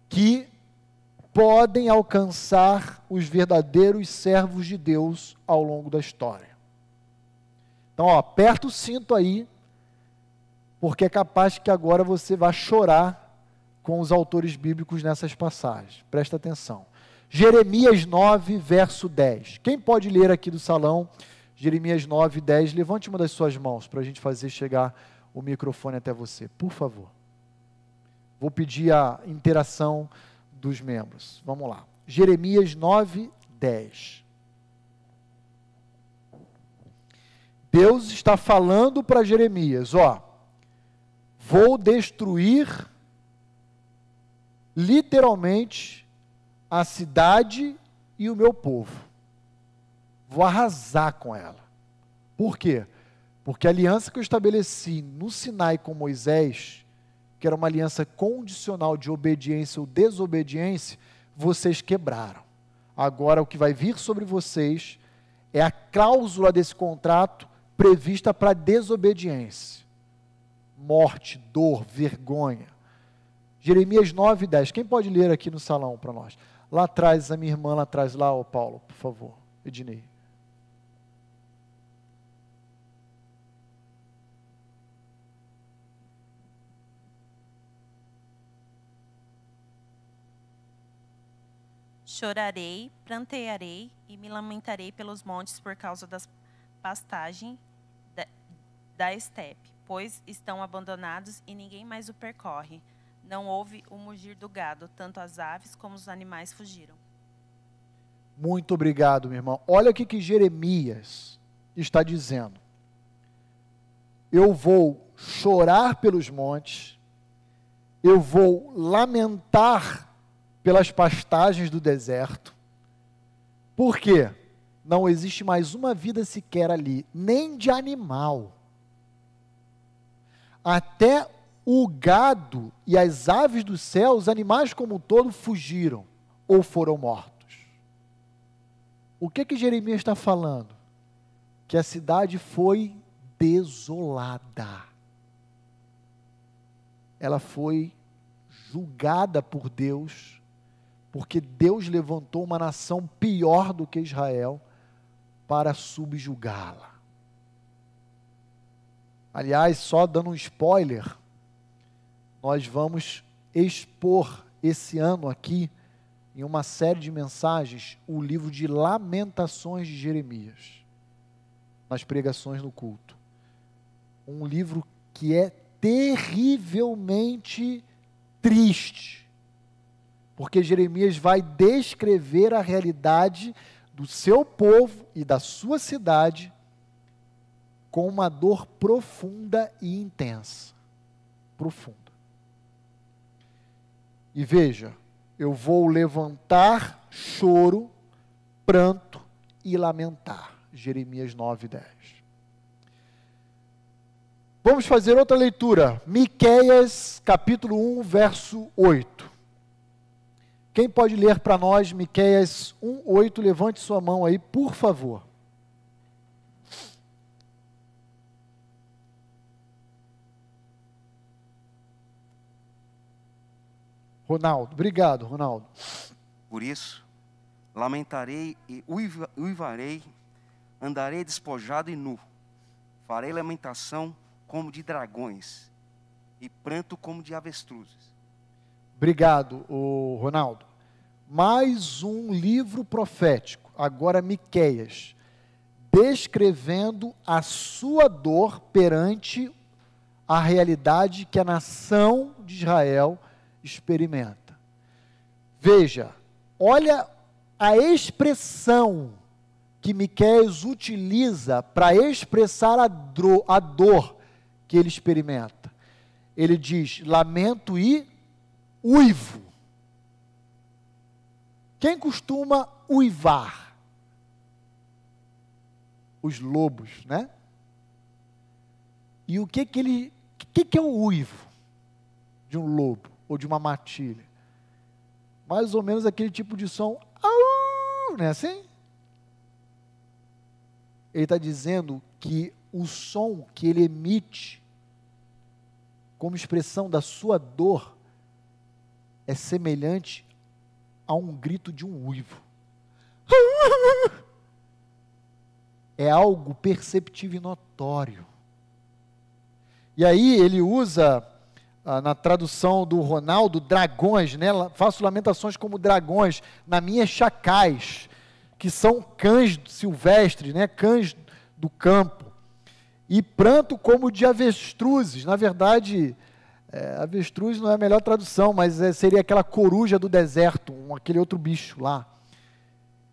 S2: Que podem alcançar os verdadeiros servos de Deus ao longo da história. Então, ó, aperta o cinto aí, porque é capaz que agora você vá chorar com os autores bíblicos nessas passagens. Presta atenção. Jeremias 9, verso 10. Quem pode ler aqui do salão? Jeremias 9, 10. Levante uma das suas mãos para a gente fazer chegar o microfone até você, por favor. Vou pedir a interação dos membros. Vamos lá. Jeremias 9, 10. Deus está falando para Jeremias: ó, vou destruir literalmente a cidade e o meu povo. Vou arrasar com ela. Por quê? Porque a aliança que eu estabeleci no Sinai com Moisés, que era uma aliança condicional de obediência ou desobediência, vocês quebraram. Agora o que vai vir sobre vocês é a cláusula desse contrato prevista para desobediência. Morte, dor, vergonha. Jeremias 9, 10. Quem pode ler aqui no salão para nós? Lá atrás, a minha irmã lá atrás, lá, o Paulo, por favor. Ednei.
S4: Chorarei, prantearei e me lamentarei pelos montes por causa das pastagem da, da estepe, pois estão abandonados e ninguém mais o percorre. Não houve o mugir do gado, tanto as aves como os animais fugiram.
S2: Muito obrigado, meu irmão. Olha o que Jeremias está dizendo. Eu vou chorar pelos montes, eu vou lamentar pelas pastagens do deserto. Por quê? Não existe mais uma vida sequer ali, nem de animal. Até o gado e as aves do céu, os animais como um todo, fugiram ou foram mortos. O que que Jeremias está falando? Que a cidade foi desolada. Ela foi julgada por Deus, porque Deus levantou uma nação pior do que Israel para subjugá-la. Aliás, só dando um spoiler, nós vamos expor esse ano aqui, em uma série de mensagens, o livro de Lamentações de Jeremias, nas pregações no culto. Um livro que é terrivelmente triste, porque Jeremias vai descrever a realidade do seu povo e da sua cidade com uma dor profunda e intensa. Profunda. E veja, eu vou levantar choro, pranto e lamentar. Jeremias 9, 10. Vamos fazer outra leitura. Miqueias, capítulo 1, verso 8. Quem pode ler para nós Miqueias 1, 8? Levante sua mão aí, por favor. Ronaldo. Obrigado, Ronaldo.
S5: Por isso, lamentarei e uivarei, andarei despojado e nu. Farei lamentação como de dragões e pranto como de avestruzes.
S2: Obrigado, o Ronaldo. Mais um livro profético, agora Miqueias, descrevendo a sua dor perante a realidade que a nação de Israel experimenta. Veja, olha a expressão que Miqueias utiliza para expressar a, dor, a dor que ele experimenta. Ele diz: lamento e uivo. Quem costuma uivar? Os lobos, né? E o que que ele, o que que é o uivo de um lobo? Ou de uma matilha. Mais ou menos aquele tipo de som, não é assim? Ele está dizendo que o som que ele emite como expressão da sua dor é semelhante a um grito de um uivo. É algo perceptível e notório. E aí ele usa ah, na tradução do Ronaldo, dragões, né? Faço lamentações como dragões, na minha chacais, que são cães silvestres, né? Cães do campo. E pranto como de avestruzes. Na verdade, é, avestruz não é a melhor tradução, mas é, seria aquela coruja do deserto, um, aquele outro bicho lá.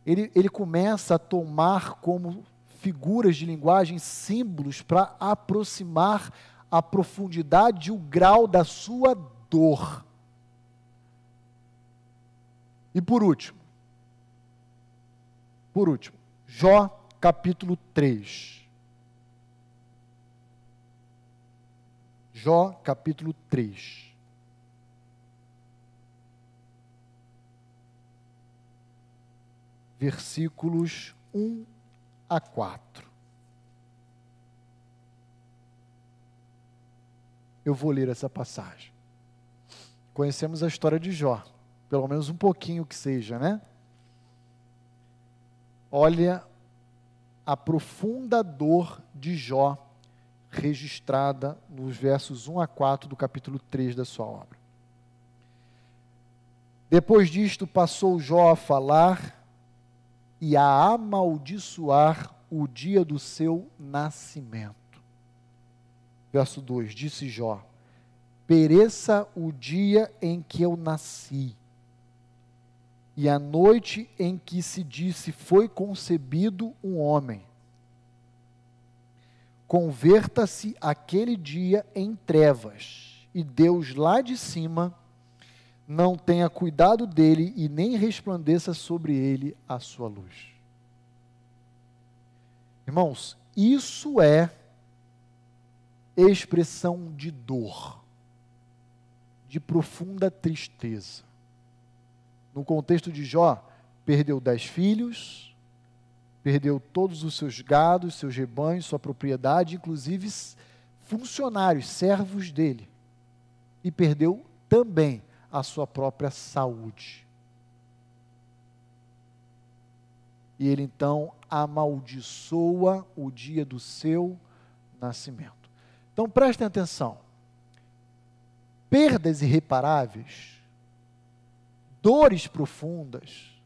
S2: Ele, ele começa a tomar como figuras de linguagem símbolos para aproximar a profundidade e o grau da sua dor. E por último, por último, Jó capítulo 3. Jó capítulo 3. Versículos 1 a 4. Eu vou ler essa passagem. Conhecemos a história de Jó, pelo menos um pouquinho que seja, né? Olha a profunda dor de Jó registrada nos versos 1 a 4 do capítulo 3 da sua obra. Depois disto, passou Jó a falar e a amaldiçoar o dia do seu nascimento. Verso 2: Disse Jó: Pereça o dia em que eu nasci, e a noite em que se disse foi concebido um homem. Converta-se aquele dia em trevas, e Deus lá de cima não tenha cuidado dele e nem resplandeça sobre ele a sua luz. Irmãos, isso é expressão de dor, de profunda tristeza. No contexto de Jó, perdeu dez filhos, perdeu todos os seus gados, seus rebanhos, sua propriedade, inclusive funcionários, servos dele. E perdeu também a sua própria saúde. E ele então amaldiçoa o dia do seu nascimento. Então prestem atenção. Perdas irreparáveis, dores profundas,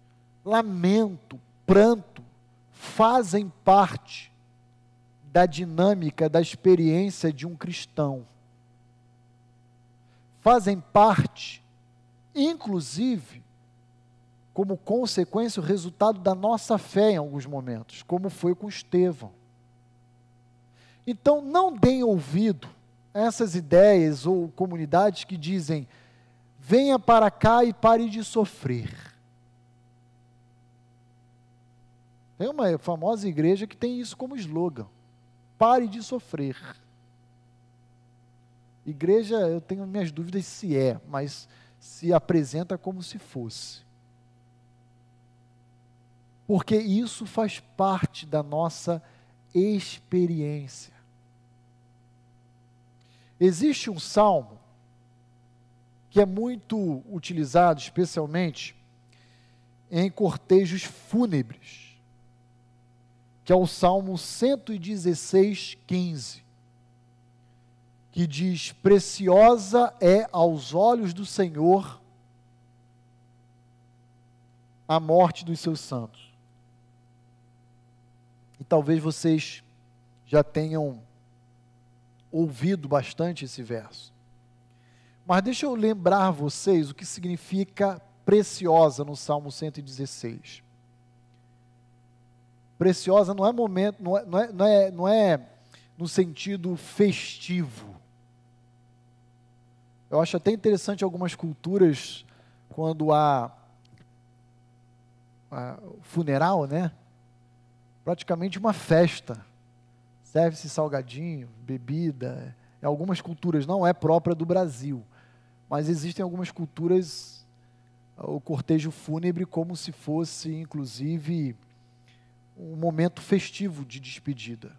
S2: lamento, pranto, fazem parte da dinâmica da experiência de um cristão. Fazem parte, inclusive, como consequência, o resultado da nossa fé em alguns momentos, como foi com Estevão. Então, não deem ouvido a essas ideias ou comunidades que dizem: venha para cá e pare de sofrer. Tem uma famosa igreja que tem isso como slogan: pare de sofrer. Igreja, eu tenho minhas dúvidas se é, mas se apresenta como se fosse. Porque isso faz parte da nossa experiência. Existe um salmo que é muito utilizado, especialmente em cortejos fúnebres, que é o Salmo 116, 15, que diz: Preciosa é aos olhos do Senhor a morte dos seus santos. E talvez vocês já tenham ouvido bastante esse verso. Mas deixa eu lembrar vocês o que significa preciosa no Salmo 116. Preciosa não é momento, não é, não é, não é, não é no sentido festivo. Eu acho até interessante algumas culturas, quando há, há funeral, né? Praticamente uma festa serve-se salgadinho, bebida. Em algumas culturas não é própria do Brasil, mas existem algumas culturas o cortejo fúnebre como se fosse, inclusive, um momento festivo de despedida.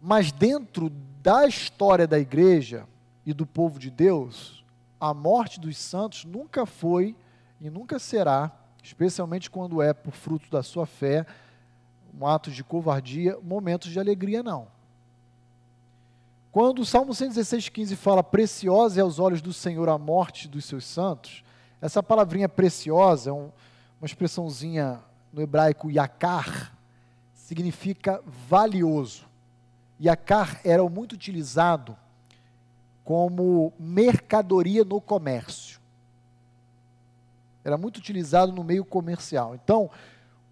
S2: Mas dentro da história da igreja e do povo de Deus, a morte dos santos nunca foi e nunca será, especialmente quando é por fruto da sua fé, um ato de covardia, momentos de alegria, não. Quando o Salmo 116,15 fala preciosa é aos olhos do Senhor a morte dos seus santos, essa palavrinha preciosa é um, uma expressãozinha no hebraico yakar, significa valioso. Yakar era muito utilizado como mercadoria no comércio. Era muito utilizado no meio comercial. Então,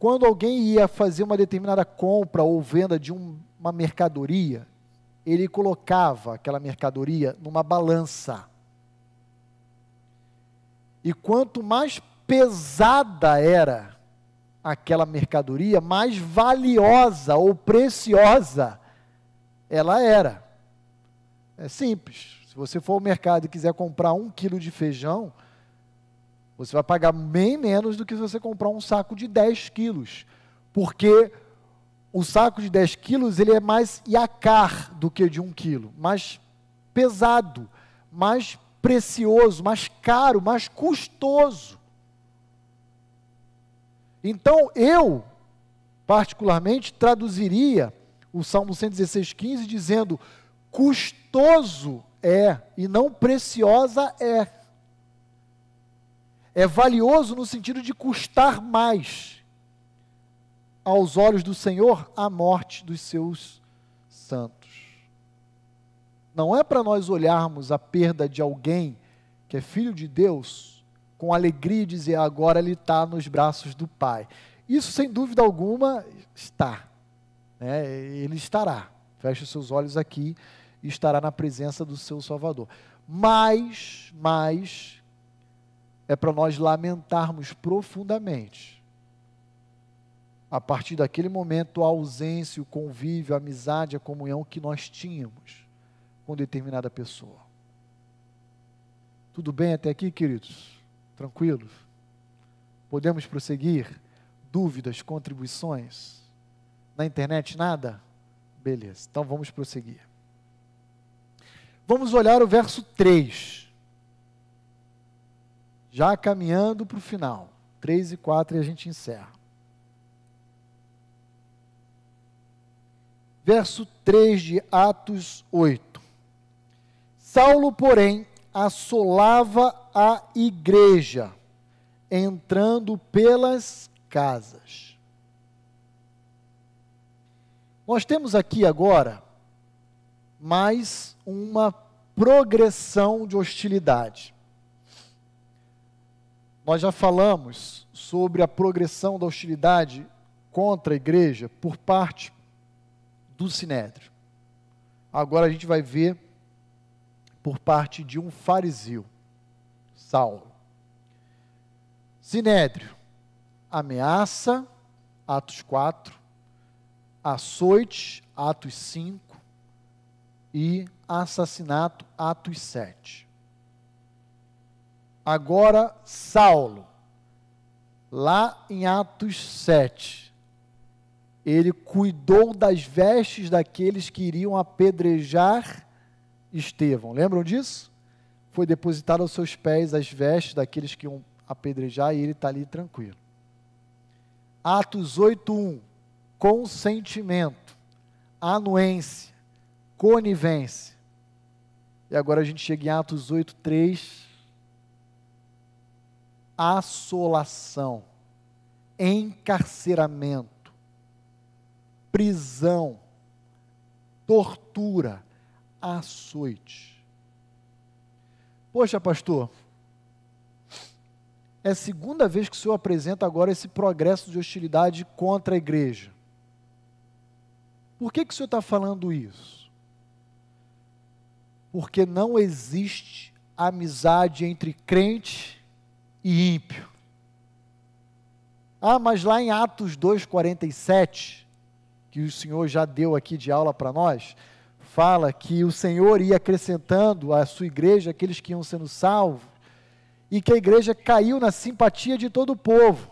S2: quando alguém ia fazer uma determinada compra ou venda de um, uma mercadoria, ele colocava aquela mercadoria numa balança. E quanto mais pesada era aquela mercadoria, mais valiosa ou preciosa ela era. É simples. Se você for ao mercado e quiser comprar um quilo de feijão, você vai pagar bem menos do que se você comprar um saco de 10 quilos. Porque o saco de 10 quilos ele é mais iacar do que de um quilo, mais pesado, mais precioso, mais caro, mais custoso. Então eu, particularmente, traduziria o Salmo 116,15 dizendo: custoso é e não preciosa é. É valioso no sentido de custar mais aos olhos do Senhor a morte dos seus santos. Não é para nós olharmos a perda de alguém que é filho de Deus com alegria e dizer agora ele está nos braços do Pai. Isso, sem dúvida alguma, está. Né? Ele estará. Feche seus olhos aqui e estará na presença do seu Salvador. Mas, mas, é para nós lamentarmos profundamente a partir daquele momento, a ausência, o convívio, a amizade, a comunhão que nós tínhamos com determinada pessoa. Tudo bem até aqui, queridos? Tranquilos? Podemos prosseguir? Dúvidas, contribuições? Na internet nada? Beleza, então vamos prosseguir. Vamos olhar o verso 3. Já caminhando para o final. 3 e 4 e a gente encerra. verso 3 de Atos 8. Saulo, porém, assolava a igreja, entrando pelas casas. Nós temos aqui agora mais uma progressão de hostilidade. Nós já falamos sobre a progressão da hostilidade contra a igreja por parte do Sinédrio. Agora a gente vai ver por parte de um fariseu, Saulo. Sinédrio, ameaça, Atos 4, açoite, Atos 5 e assassinato, Atos 7. Agora, Saulo, lá em Atos 7, ele cuidou das vestes daqueles que iriam apedrejar Estevão. Lembram disso? Foi depositado aos seus pés as vestes daqueles que iam apedrejar e ele está ali tranquilo. Atos 8.1, consentimento, anuência, conivência. E agora a gente chega em Atos 8.3, assolação, encarceramento prisão, tortura, açoite. Poxa, pastor, é a segunda vez que o senhor apresenta agora esse progresso de hostilidade contra a igreja. Por que, que o senhor está falando isso? Porque não existe amizade entre crente e ímpio. Ah, mas lá em Atos 2,47, que o Senhor já deu aqui de aula para nós, fala que o Senhor ia acrescentando à sua igreja aqueles que iam sendo salvos, e que a igreja caiu na simpatia de todo o povo.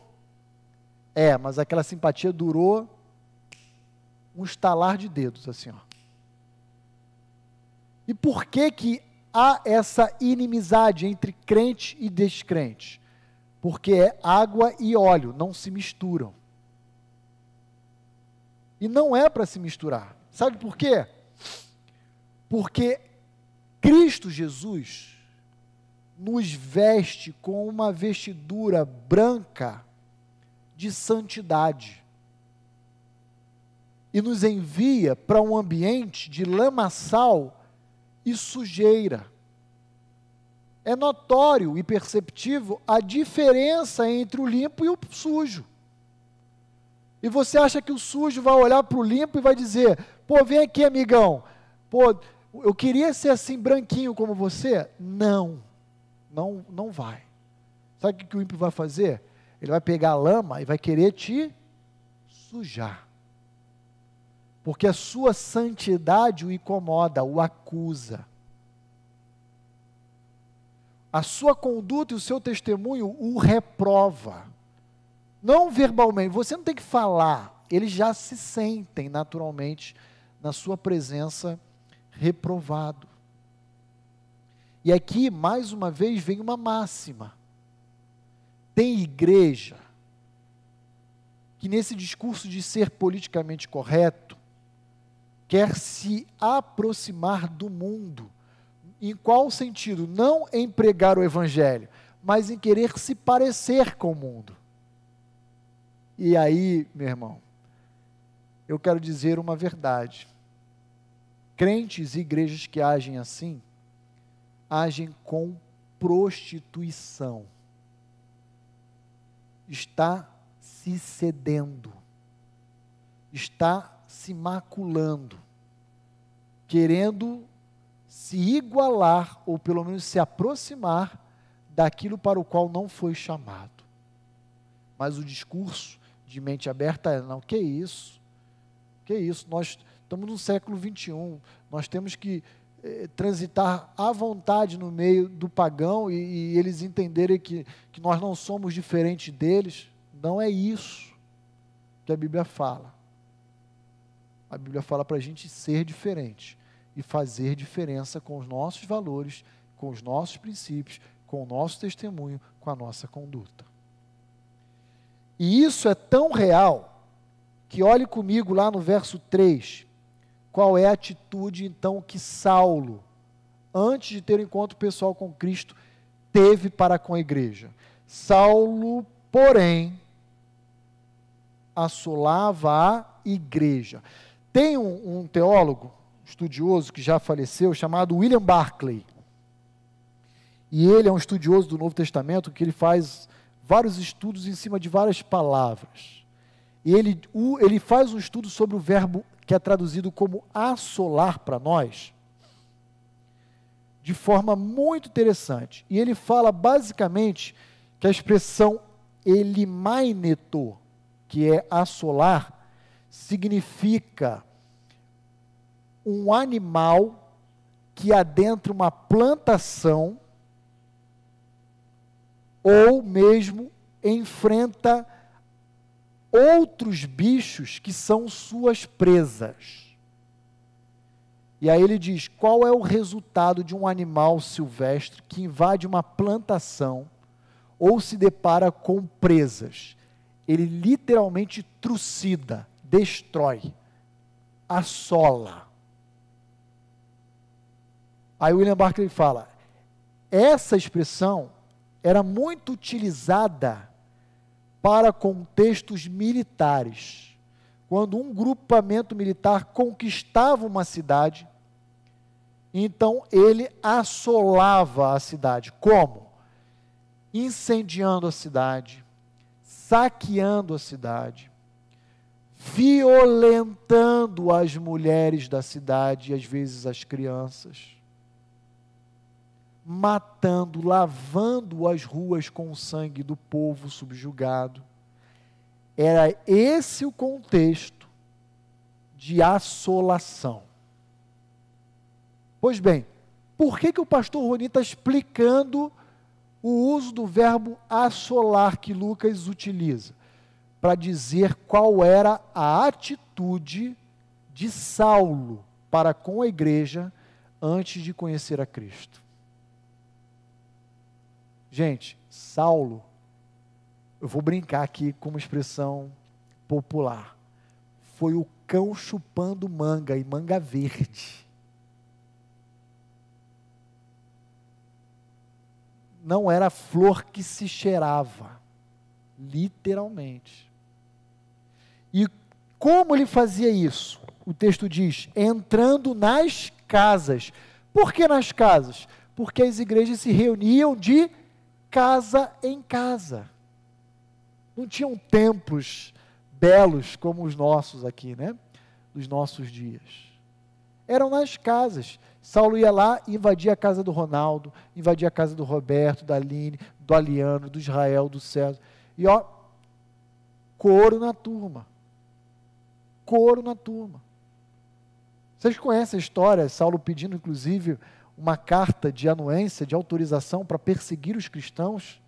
S2: É, mas aquela simpatia durou um estalar de dedos, assim, ó. E por que que há essa inimizade entre crente e descrente? Porque é água e óleo, não se misturam. E não é para se misturar. Sabe por quê? Porque Cristo Jesus nos veste com uma vestidura branca de santidade e nos envia para um ambiente de lamaçal e sujeira. É notório e perceptível a diferença entre o limpo e o sujo. E você acha que o sujo vai olhar para o limpo e vai dizer: pô, vem aqui, amigão. Pô, eu queria ser assim branquinho como você? Não, não, não vai. Sabe o que o ímpio vai fazer? Ele vai pegar a lama e vai querer te sujar. Porque a sua santidade o incomoda, o acusa. A sua conduta e o seu testemunho o reprova. Não verbalmente, você não tem que falar, eles já se sentem naturalmente na sua presença reprovado. E aqui, mais uma vez, vem uma máxima. Tem igreja que, nesse discurso de ser politicamente correto, quer se aproximar do mundo. Em qual sentido? Não em pregar o evangelho, mas em querer se parecer com o mundo. E aí, meu irmão, eu quero dizer uma verdade. Crentes e igrejas que agem assim, agem com prostituição. Está se cedendo, está se maculando, querendo se igualar, ou pelo menos se aproximar daquilo para o qual não foi chamado. Mas o discurso de mente aberta é: não, que isso? Que isso? Nós estamos no século 21, nós temos que eh, transitar à vontade no meio do pagão e, e eles entenderem que, que nós não somos diferentes deles. Não é isso que a Bíblia fala. A Bíblia fala para a gente ser diferente e fazer diferença com os nossos valores, com os nossos princípios, com o nosso testemunho, com a nossa conduta. E isso é tão real que olhe comigo lá no verso 3, qual é a atitude então que Saulo, antes de ter um encontro pessoal com Cristo, teve para com a igreja. Saulo, porém, assolava a igreja. Tem um, um teólogo estudioso que já faleceu, chamado William Barclay. E ele é um estudioso do Novo Testamento que ele faz vários estudos em cima de várias palavras. E ele, ele faz um estudo sobre o verbo que é traduzido como assolar para nós, de forma muito interessante. E ele fala basicamente que a expressão elimaineto, que é assolar, significa um animal que adentra uma plantação ou mesmo enfrenta outros bichos que são suas presas. E aí ele diz: qual é o resultado de um animal silvestre que invade uma plantação ou se depara com presas? Ele literalmente trucida, destrói, assola. Aí William Barclay fala: essa expressão era muito utilizada para contextos militares. Quando um grupamento militar conquistava uma cidade, então ele assolava a cidade. Como? Incendiando a cidade, saqueando a cidade, violentando as mulheres da cidade e às vezes as crianças matando, lavando as ruas com o sangue do povo subjugado. Era esse o contexto de assolação. Pois bem, por que, que o pastor Roni está explicando o uso do verbo assolar que Lucas utiliza? Para dizer qual era a atitude de Saulo para com a igreja antes de conhecer a Cristo. Gente, Saulo, eu vou brincar aqui com uma expressão popular, foi o cão chupando manga e manga verde. Não era flor que se cheirava, literalmente. E como ele fazia isso? O texto diz: entrando nas casas. Por que nas casas? Porque as igrejas se reuniam de casa em casa. Não tinham templos belos como os nossos aqui, né? Dos nossos dias. Eram nas casas. Saulo ia lá e invadia a casa do Ronaldo, invadia a casa do Roberto, da Aline, do Aliano, do Israel, do César. E ó, coro na turma. Coro na turma. Vocês conhecem a história, Saulo pedindo inclusive uma carta de anuência, de autorização para perseguir os cristãos.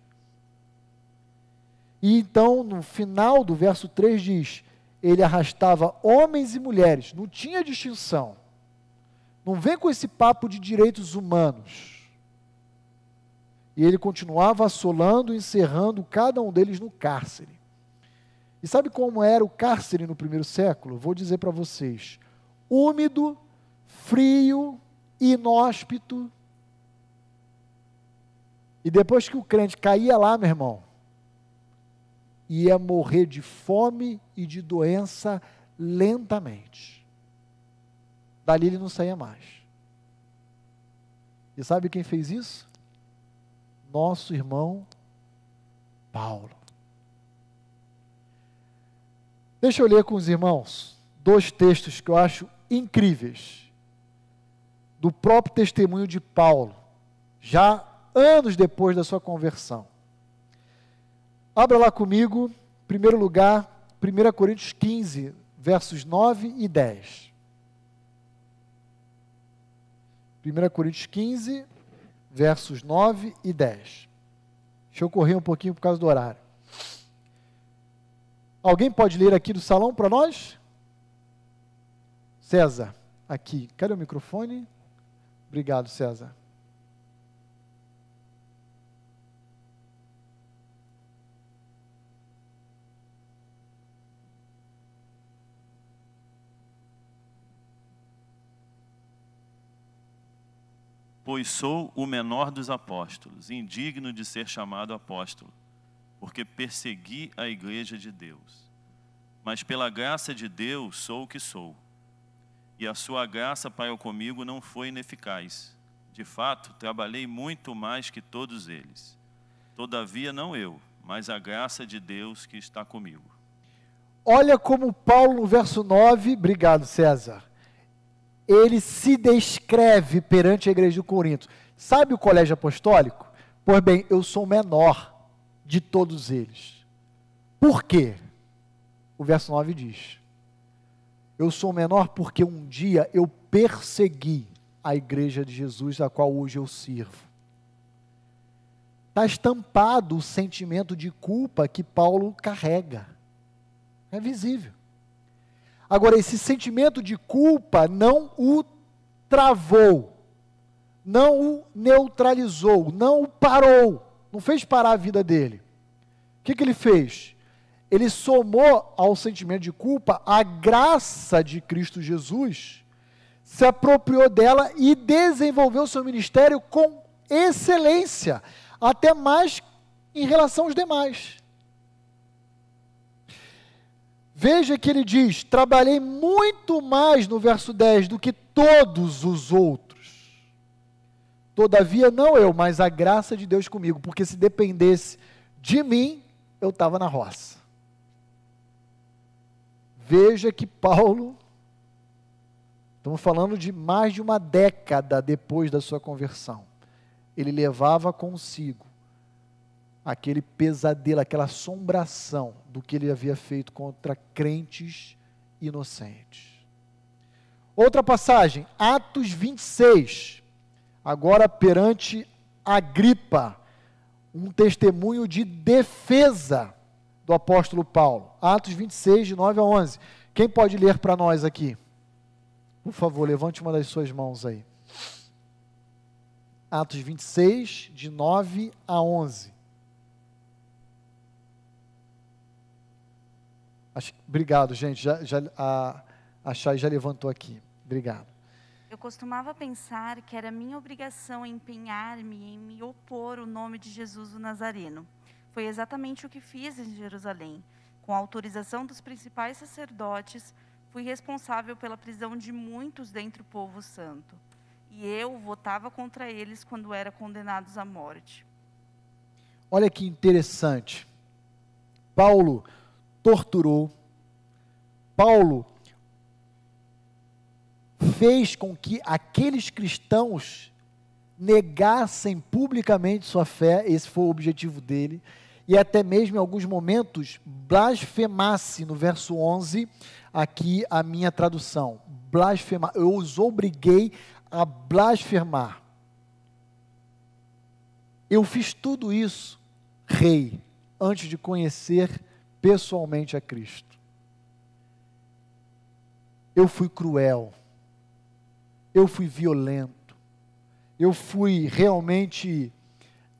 S2: E então, no final do verso 3 diz: ele arrastava homens e mulheres, não tinha distinção. Não vem com esse papo de direitos humanos. E ele continuava assolando, encerrando cada um deles no cárcere. E sabe como era o cárcere no primeiro século? Vou dizer para vocês: úmido, frio, inóspito. E depois que o crente caía lá, meu irmão, ia morrer de fome e de doença lentamente. Dali ele não saía mais. E sabe quem fez isso? Nosso irmão Paulo. Deixa eu ler com os irmãos dois textos que eu acho incríveis do próprio testemunho de Paulo, já anos depois da sua conversão. Abra lá comigo, em primeiro lugar, 1 Coríntios 15, versos 9 e 10. 1 Coríntios 15, versos 9 e 10. Deixa eu correr um pouquinho por causa do horário. Alguém pode ler aqui do salão para nós? César, aqui. Cadê o microfone? Obrigado, César.
S6: Pois sou o menor dos apóstolos, indigno de ser chamado apóstolo, porque persegui a igreja de Deus. Mas pela graça de Deus sou o que sou e a sua graça para comigo não foi ineficaz. De fato, trabalhei muito mais que todos eles. Todavia, não eu, mas a graça de Deus que está comigo.
S2: Olha como Paulo, no verso 9, obrigado César, ele se descreve perante a igreja de Corinto. Sabe o colégio apostólico? Pois bem, eu sou o menor de todos eles. Por quê? O verso 9 diz: eu sou menor porque um dia eu persegui a igreja de Jesus, a qual hoje eu sirvo. Está estampado o sentimento de culpa que Paulo carrega. É visível. Agora, esse sentimento de culpa não o travou, não o neutralizou, não o parou, não fez parar a vida dele. O que, que ele fez? Ele somou ao sentimento de culpa a graça de Cristo Jesus, se apropriou dela e desenvolveu seu ministério com excelência, até mais em relação aos demais. Veja que ele diz: Trabalhei muito mais no verso 10 do que todos os outros. Todavia, não eu, mas a graça de Deus comigo, porque se dependesse de mim, eu estava na roça. Veja que Paulo, estamos falando de mais de uma década depois da sua conversão, ele levava consigo aquele pesadelo, aquela assombração do que ele havia feito contra crentes inocentes. Outra passagem, Atos 26, agora perante Agripa, um testemunho de defesa do apóstolo Paulo. Atos 26, de 9 a 11. Quem pode ler para nós aqui? Por favor, levante uma das suas mãos aí. Atos 26, de 9 a 11. Acho, obrigado, gente. Já, já, a, a Chay já levantou aqui. Obrigado.
S7: Eu costumava pensar que era minha obrigação empenhar-me em me opor ao nome de Jesus o Nazareno. Foi exatamente o que fiz em Jerusalém. Com a autorização dos principais sacerdotes, fui responsável pela prisão de muitos dentre o povo santo. E eu votava contra eles quando eram condenados à morte.
S2: Olha que interessante. Paulo torturou. Paulo fez com que aqueles cristãos negassem publicamente sua fé, esse foi o objetivo dele, e até mesmo em alguns momentos blasfemasse, no verso 11, aqui a minha tradução, blasfemar, eu os obriguei a blasfemar. Eu fiz tudo isso, rei, antes de conhecer pessoalmente a Cristo. Eu fui cruel, eu fui violento, eu fui realmente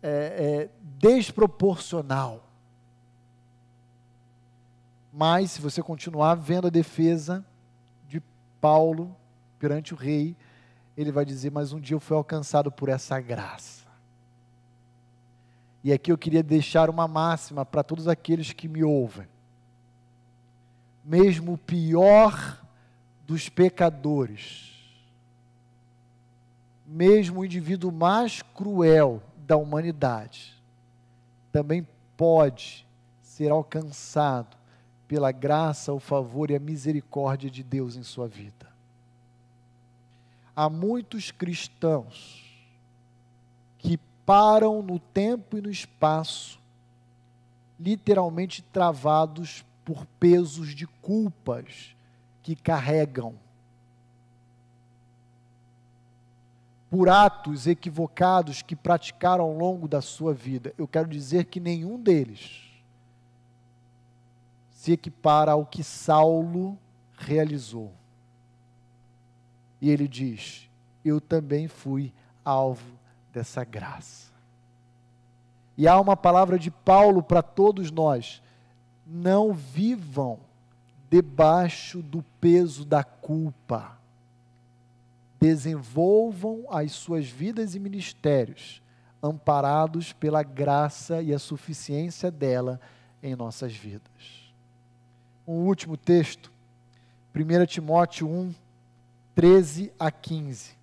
S2: é, é, desproporcional. Mas, se você continuar vendo a defesa de Paulo perante o rei, ele vai dizer: Mas um dia eu fui alcançado por essa graça. E aqui eu queria deixar uma máxima para todos aqueles que me ouvem. Mesmo o pior dos pecadores, mesmo o indivíduo mais cruel da humanidade, também pode ser alcançado pela graça, o favor e a misericórdia de Deus em sua vida. Há muitos cristãos que param no tempo e no espaço, literalmente travados por pesos de culpas que carregam. Por atos equivocados que praticaram ao longo da sua vida. Eu quero dizer que nenhum deles se equipara ao que Saulo realizou. E ele diz: Eu também fui alvo dessa graça. E há uma palavra de Paulo para todos nós: não vivam debaixo do peso da culpa. Desenvolvam as suas vidas e ministérios amparados pela graça e a suficiência dela em nossas vidas. Um último texto, 1 Timóteo 1, 13 a 15.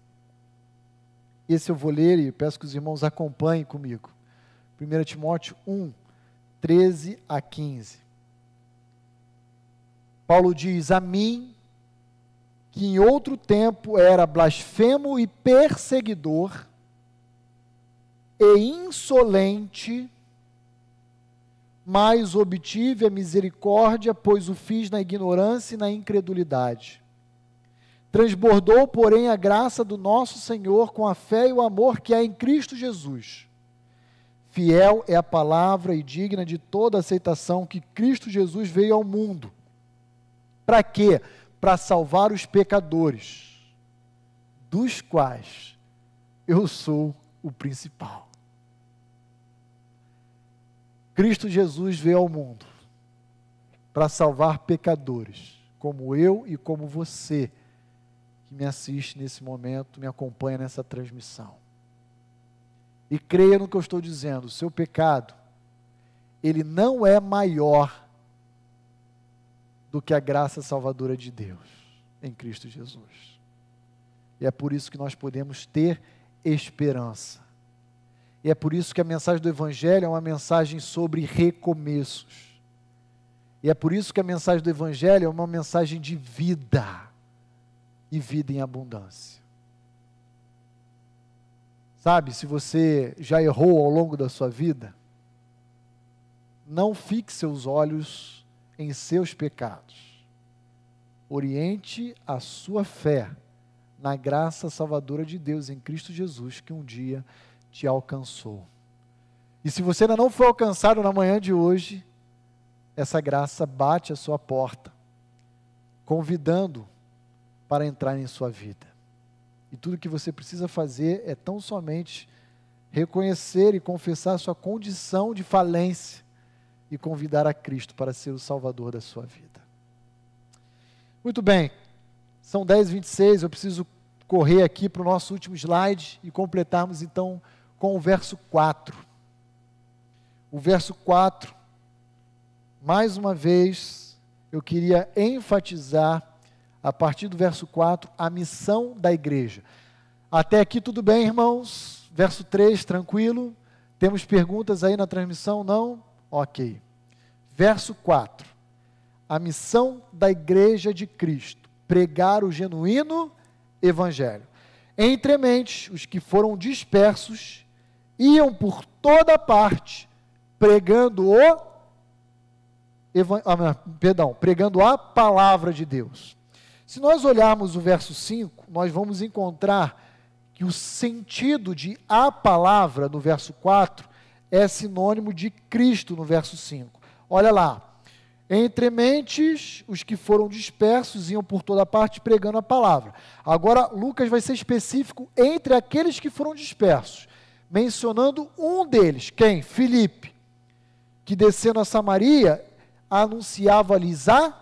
S2: Esse eu vou ler e peço que os irmãos acompanhem comigo. 1 Timóteo 1, 13 a 15. Paulo diz: A mim, que em outro tempo era blasfemo e perseguidor, e insolente, mas obtive a misericórdia, pois o fiz na ignorância e na incredulidade. Transbordou, porém, a graça do nosso Senhor com a fé e o amor que há em Cristo Jesus. Fiel é a palavra e digna de toda aceitação que Cristo Jesus veio ao mundo. Para quê? Para salvar os pecadores, dos quais eu sou o principal. Cristo Jesus veio ao mundo para salvar pecadores, como eu e como você que me assiste nesse momento, me acompanha nessa transmissão. E creia no que eu estou dizendo, o seu pecado, ele não é maior do que a graça salvadora de Deus em Cristo Jesus. E é por isso que nós podemos ter esperança. E é por isso que a mensagem do Evangelho é uma mensagem sobre recomeços. E é por isso que a mensagem do Evangelho é uma mensagem de vida e vida em abundância. Sabe, se você já errou ao longo da sua vida, não fixe seus olhos em seus pecados. Oriente a sua fé na graça salvadora de Deus em Cristo Jesus que um dia te alcançou. E se você ainda não foi alcançado na manhã de hoje, essa graça bate a sua porta, convidando para entrar em sua vida. E tudo que você precisa fazer é tão somente reconhecer e confessar sua condição de falência e convidar a Cristo para ser o Salvador da sua vida. Muito bem, são 10 26 eu preciso correr aqui para o nosso último slide e completarmos então com o verso 4. O verso 4, mais uma vez, eu queria enfatizar, a partir do verso 4, a missão da igreja. Até aqui tudo bem, irmãos? Verso 3, tranquilo? Temos perguntas aí na transmissão? Não? Ok. Verso 4. A missão da igreja de Cristo: pregar o genuíno evangelho. Entre mentes, os que foram dispersos iam por toda parte pregando o ah, perdão, pregando a palavra de Deus. Se nós olharmos o verso 5, nós vamos encontrar que o sentido de a palavra no verso 4 é sinônimo de Cristo no verso 5. Olha lá. Entre mentes, os que foram dispersos iam por toda parte pregando a palavra. Agora, Lucas vai ser específico entre aqueles que foram dispersos, mencionando um deles, quem? Filipe, que descendo a Samaria anunciava-lhes a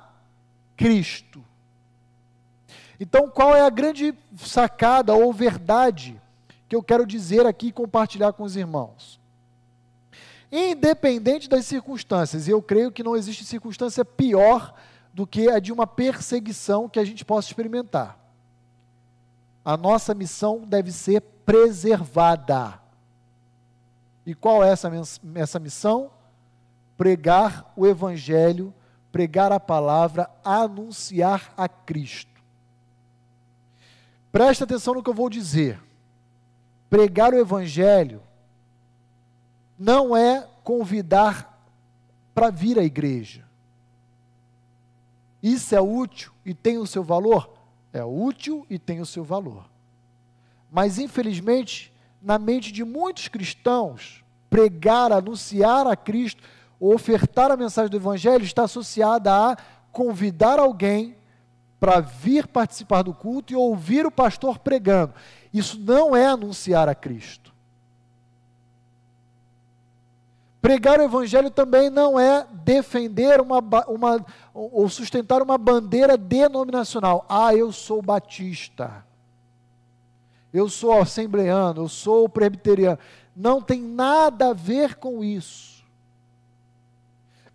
S2: Cristo. Então, qual é a grande sacada ou verdade que eu quero dizer aqui e compartilhar com os irmãos? Independente das circunstâncias, e eu creio que não existe circunstância pior do que a de uma perseguição que a gente possa experimentar. A nossa missão deve ser preservada. E qual é essa, essa missão? Pregar o Evangelho, pregar a palavra, anunciar a Cristo. Preste atenção no que eu vou dizer. Pregar o Evangelho não é convidar para vir à igreja. Isso é útil e tem o seu valor? É útil e tem o seu valor. Mas, infelizmente, na mente de muitos cristãos, pregar, anunciar a Cristo, ofertar a mensagem do Evangelho está associada a convidar alguém para vir participar do culto e ouvir o pastor pregando. Isso não é anunciar a Cristo. Pregar o Evangelho também não é defender uma, uma, ou sustentar uma bandeira denominacional. Ah, eu sou batista. Eu sou assembleano, eu sou presbiteriano. Não tem nada a ver com isso.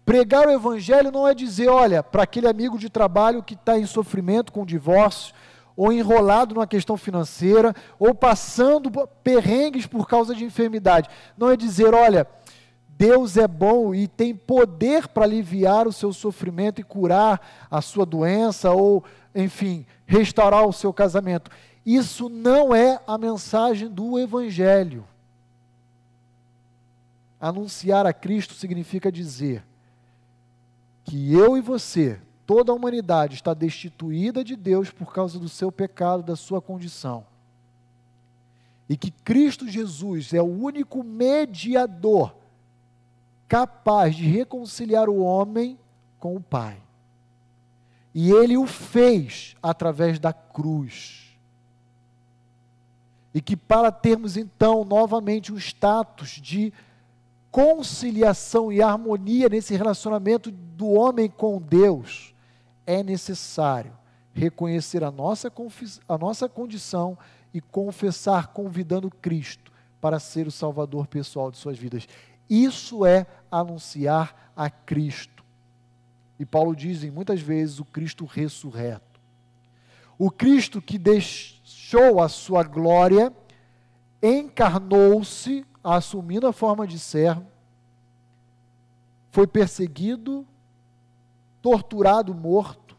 S2: Pregar o Evangelho não é dizer, olha, para aquele amigo de trabalho que está em sofrimento com o divórcio, ou enrolado numa questão financeira, ou passando perrengues por causa de enfermidade. Não é dizer, olha, Deus é bom e tem poder para aliviar o seu sofrimento e curar a sua doença, ou, enfim, restaurar o seu casamento. Isso não é a mensagem do Evangelho. Anunciar a Cristo significa dizer que eu e você, toda a humanidade, está destituída de Deus por causa do seu pecado, da sua condição. E que Cristo Jesus é o único mediador capaz de reconciliar o homem com o Pai. E ele o fez através da cruz. E que para termos então novamente um status de conciliação e harmonia nesse relacionamento do homem com Deus, é necessário reconhecer a nossa, a nossa condição e confessar, convidando Cristo para ser o Salvador pessoal de suas vidas. Isso é anunciar a Cristo. E Paulo diz em muitas vezes o Cristo ressurreto. O Cristo que deixou a sua glória, encarnou-se assumindo a forma de servo, foi perseguido, torturado, morto,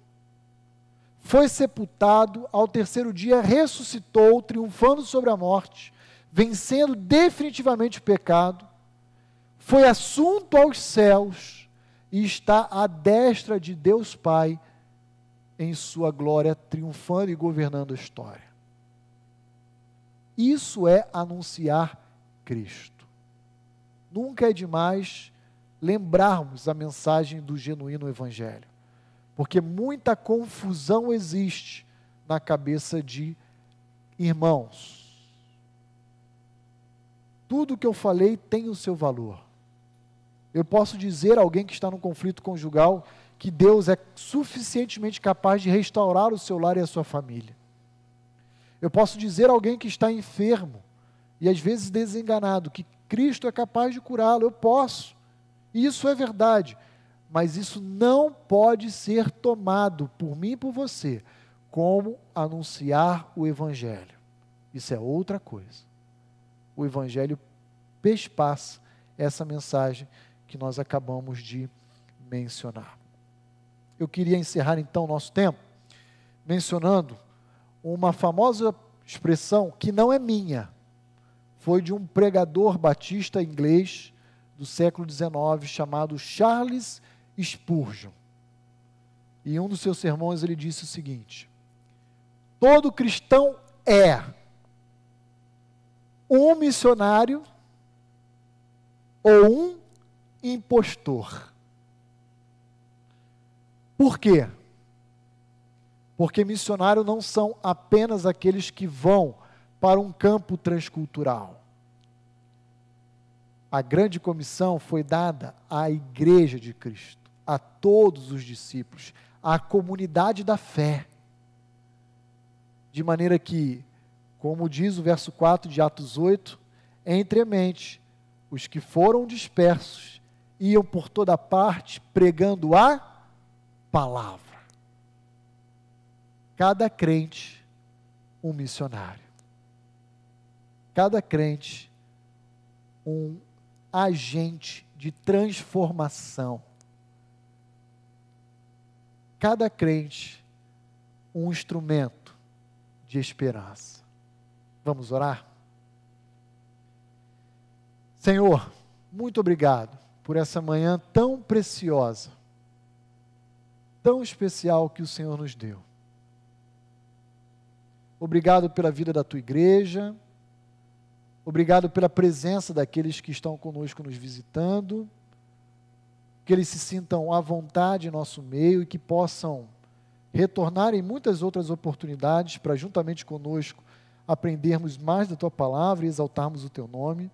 S2: foi sepultado, ao terceiro dia ressuscitou, triunfando sobre a morte, vencendo definitivamente o pecado, foi assunto aos céus e está à destra de Deus Pai em sua glória, triunfando e governando a história. Isso é anunciar Cristo. Nunca é demais lembrarmos a mensagem do genuíno Evangelho, porque muita confusão existe na cabeça de irmãos. tudo que eu falei tem o seu valor. Eu posso dizer a alguém que está no conflito conjugal que Deus é suficientemente capaz de restaurar o seu lar e a sua família. Eu posso dizer a alguém que está enfermo e às vezes desenganado que Cristo é capaz de curá-lo. Eu posso. Isso é verdade. Mas isso não pode ser tomado por mim e por você como anunciar o Evangelho. Isso é outra coisa. O Evangelho pespassa essa mensagem que nós acabamos de mencionar. Eu queria encerrar então nosso tempo mencionando uma famosa expressão que não é minha, foi de um pregador batista inglês do século XIX chamado Charles Spurgeon. E em um dos seus sermões ele disse o seguinte: Todo cristão é um missionário ou um impostor. Por quê? Porque missionários não são apenas aqueles que vão para um campo transcultural. A grande comissão foi dada à igreja de Cristo, a todos os discípulos, à comunidade da fé. De maneira que, como diz o verso 4 de Atos 8, entre mente, os que foram dispersos iam por toda parte pregando a palavra. Cada crente, um missionário. Cada crente, um agente de transformação. Cada crente, um instrumento de esperança. Vamos orar? Senhor, muito obrigado por essa manhã tão preciosa tão especial que o Senhor nos deu. Obrigado pela vida da tua igreja. Obrigado pela presença daqueles que estão conosco nos visitando. Que eles se sintam à vontade em nosso meio e que possam retornar em muitas outras oportunidades para, juntamente conosco, aprendermos mais da tua palavra e exaltarmos o teu nome.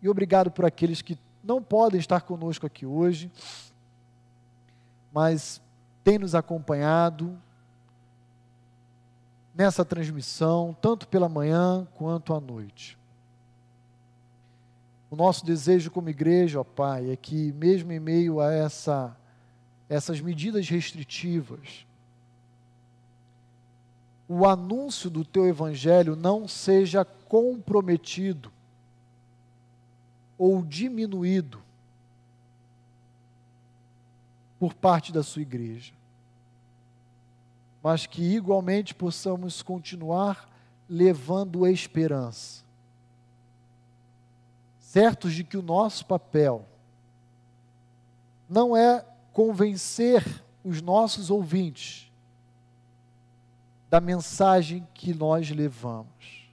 S2: E obrigado por aqueles que não podem estar conosco aqui hoje mas tem nos acompanhado nessa transmissão, tanto pela manhã quanto à noite. O nosso desejo como igreja, ó Pai, é que mesmo em meio a essa, essas medidas restritivas, o anúncio do teu evangelho não seja comprometido ou diminuído por parte da sua igreja, mas que igualmente possamos continuar levando esperança, certos de que o nosso papel não é convencer os nossos ouvintes da mensagem que nós levamos,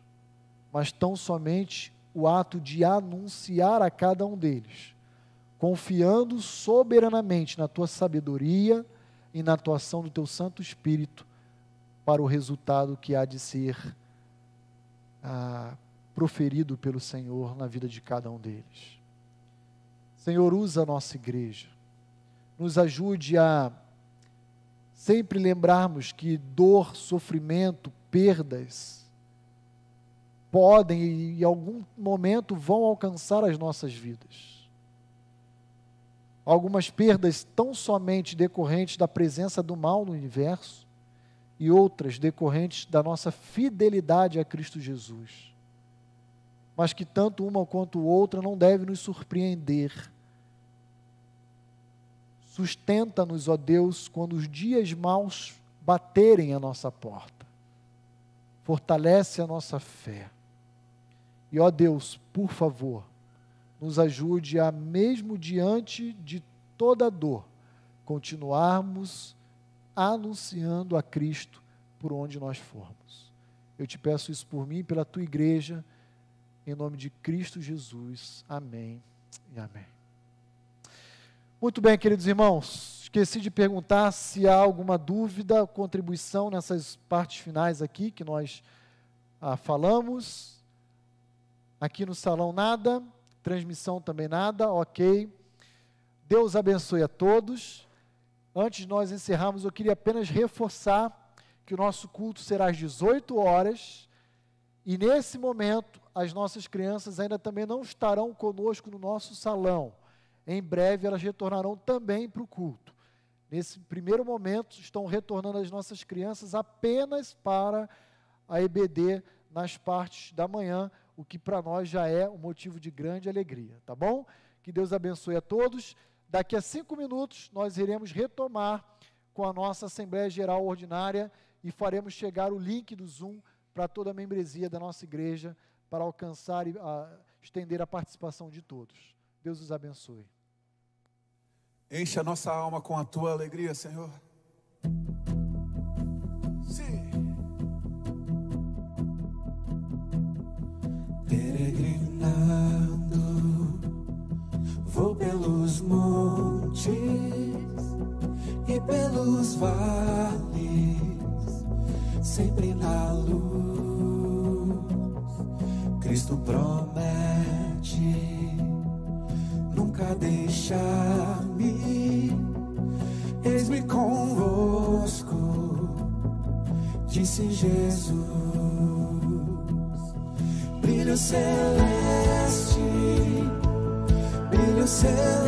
S2: mas tão somente o ato de anunciar a cada um deles confiando soberanamente na tua sabedoria e na atuação do teu Santo Espírito para o resultado que há de ser ah, proferido pelo Senhor na vida de cada um deles. Senhor, usa a nossa igreja, nos ajude a sempre lembrarmos que dor, sofrimento, perdas podem e em algum momento vão alcançar as nossas vidas algumas perdas tão somente decorrentes da presença do mal no universo e outras decorrentes da nossa fidelidade a Cristo Jesus. Mas que tanto uma quanto outra não deve nos surpreender. Sustenta-nos, ó Deus, quando os dias maus baterem a nossa porta. Fortalece a nossa fé. E, ó Deus, por favor, nos ajude a, mesmo diante de toda dor, continuarmos anunciando a Cristo por onde nós formos. Eu te peço isso por mim pela tua igreja, em nome de Cristo Jesus. Amém e amém. Muito bem, queridos irmãos, esqueci de perguntar se há alguma dúvida, contribuição nessas partes finais aqui que nós ah, falamos. Aqui no salão nada, transmissão também nada, ok. Deus abençoe a todos. Antes de nós encerrarmos, eu queria apenas reforçar que o nosso culto será às 18 horas. E nesse momento, as nossas crianças ainda também não estarão conosco no nosso salão. Em breve, elas retornarão também para o culto. Nesse primeiro momento, estão retornando as nossas crianças apenas para a EBD nas partes da manhã, o que para nós já é um motivo de grande alegria, tá bom? Que Deus abençoe a todos. Daqui a cinco minutos, nós iremos retomar com a nossa Assembleia Geral Ordinária e faremos chegar o link do Zoom para toda a membresia da nossa igreja, para alcançar e a, estender a participação de todos. Deus os abençoe.
S8: Enche a nossa alma com a tua alegria, Senhor.
S1: Pelos vales, sempre na luz. Cristo promete nunca deixar-me. Eis-me convosco, disse Jesus. Brilho celeste, brilho celeste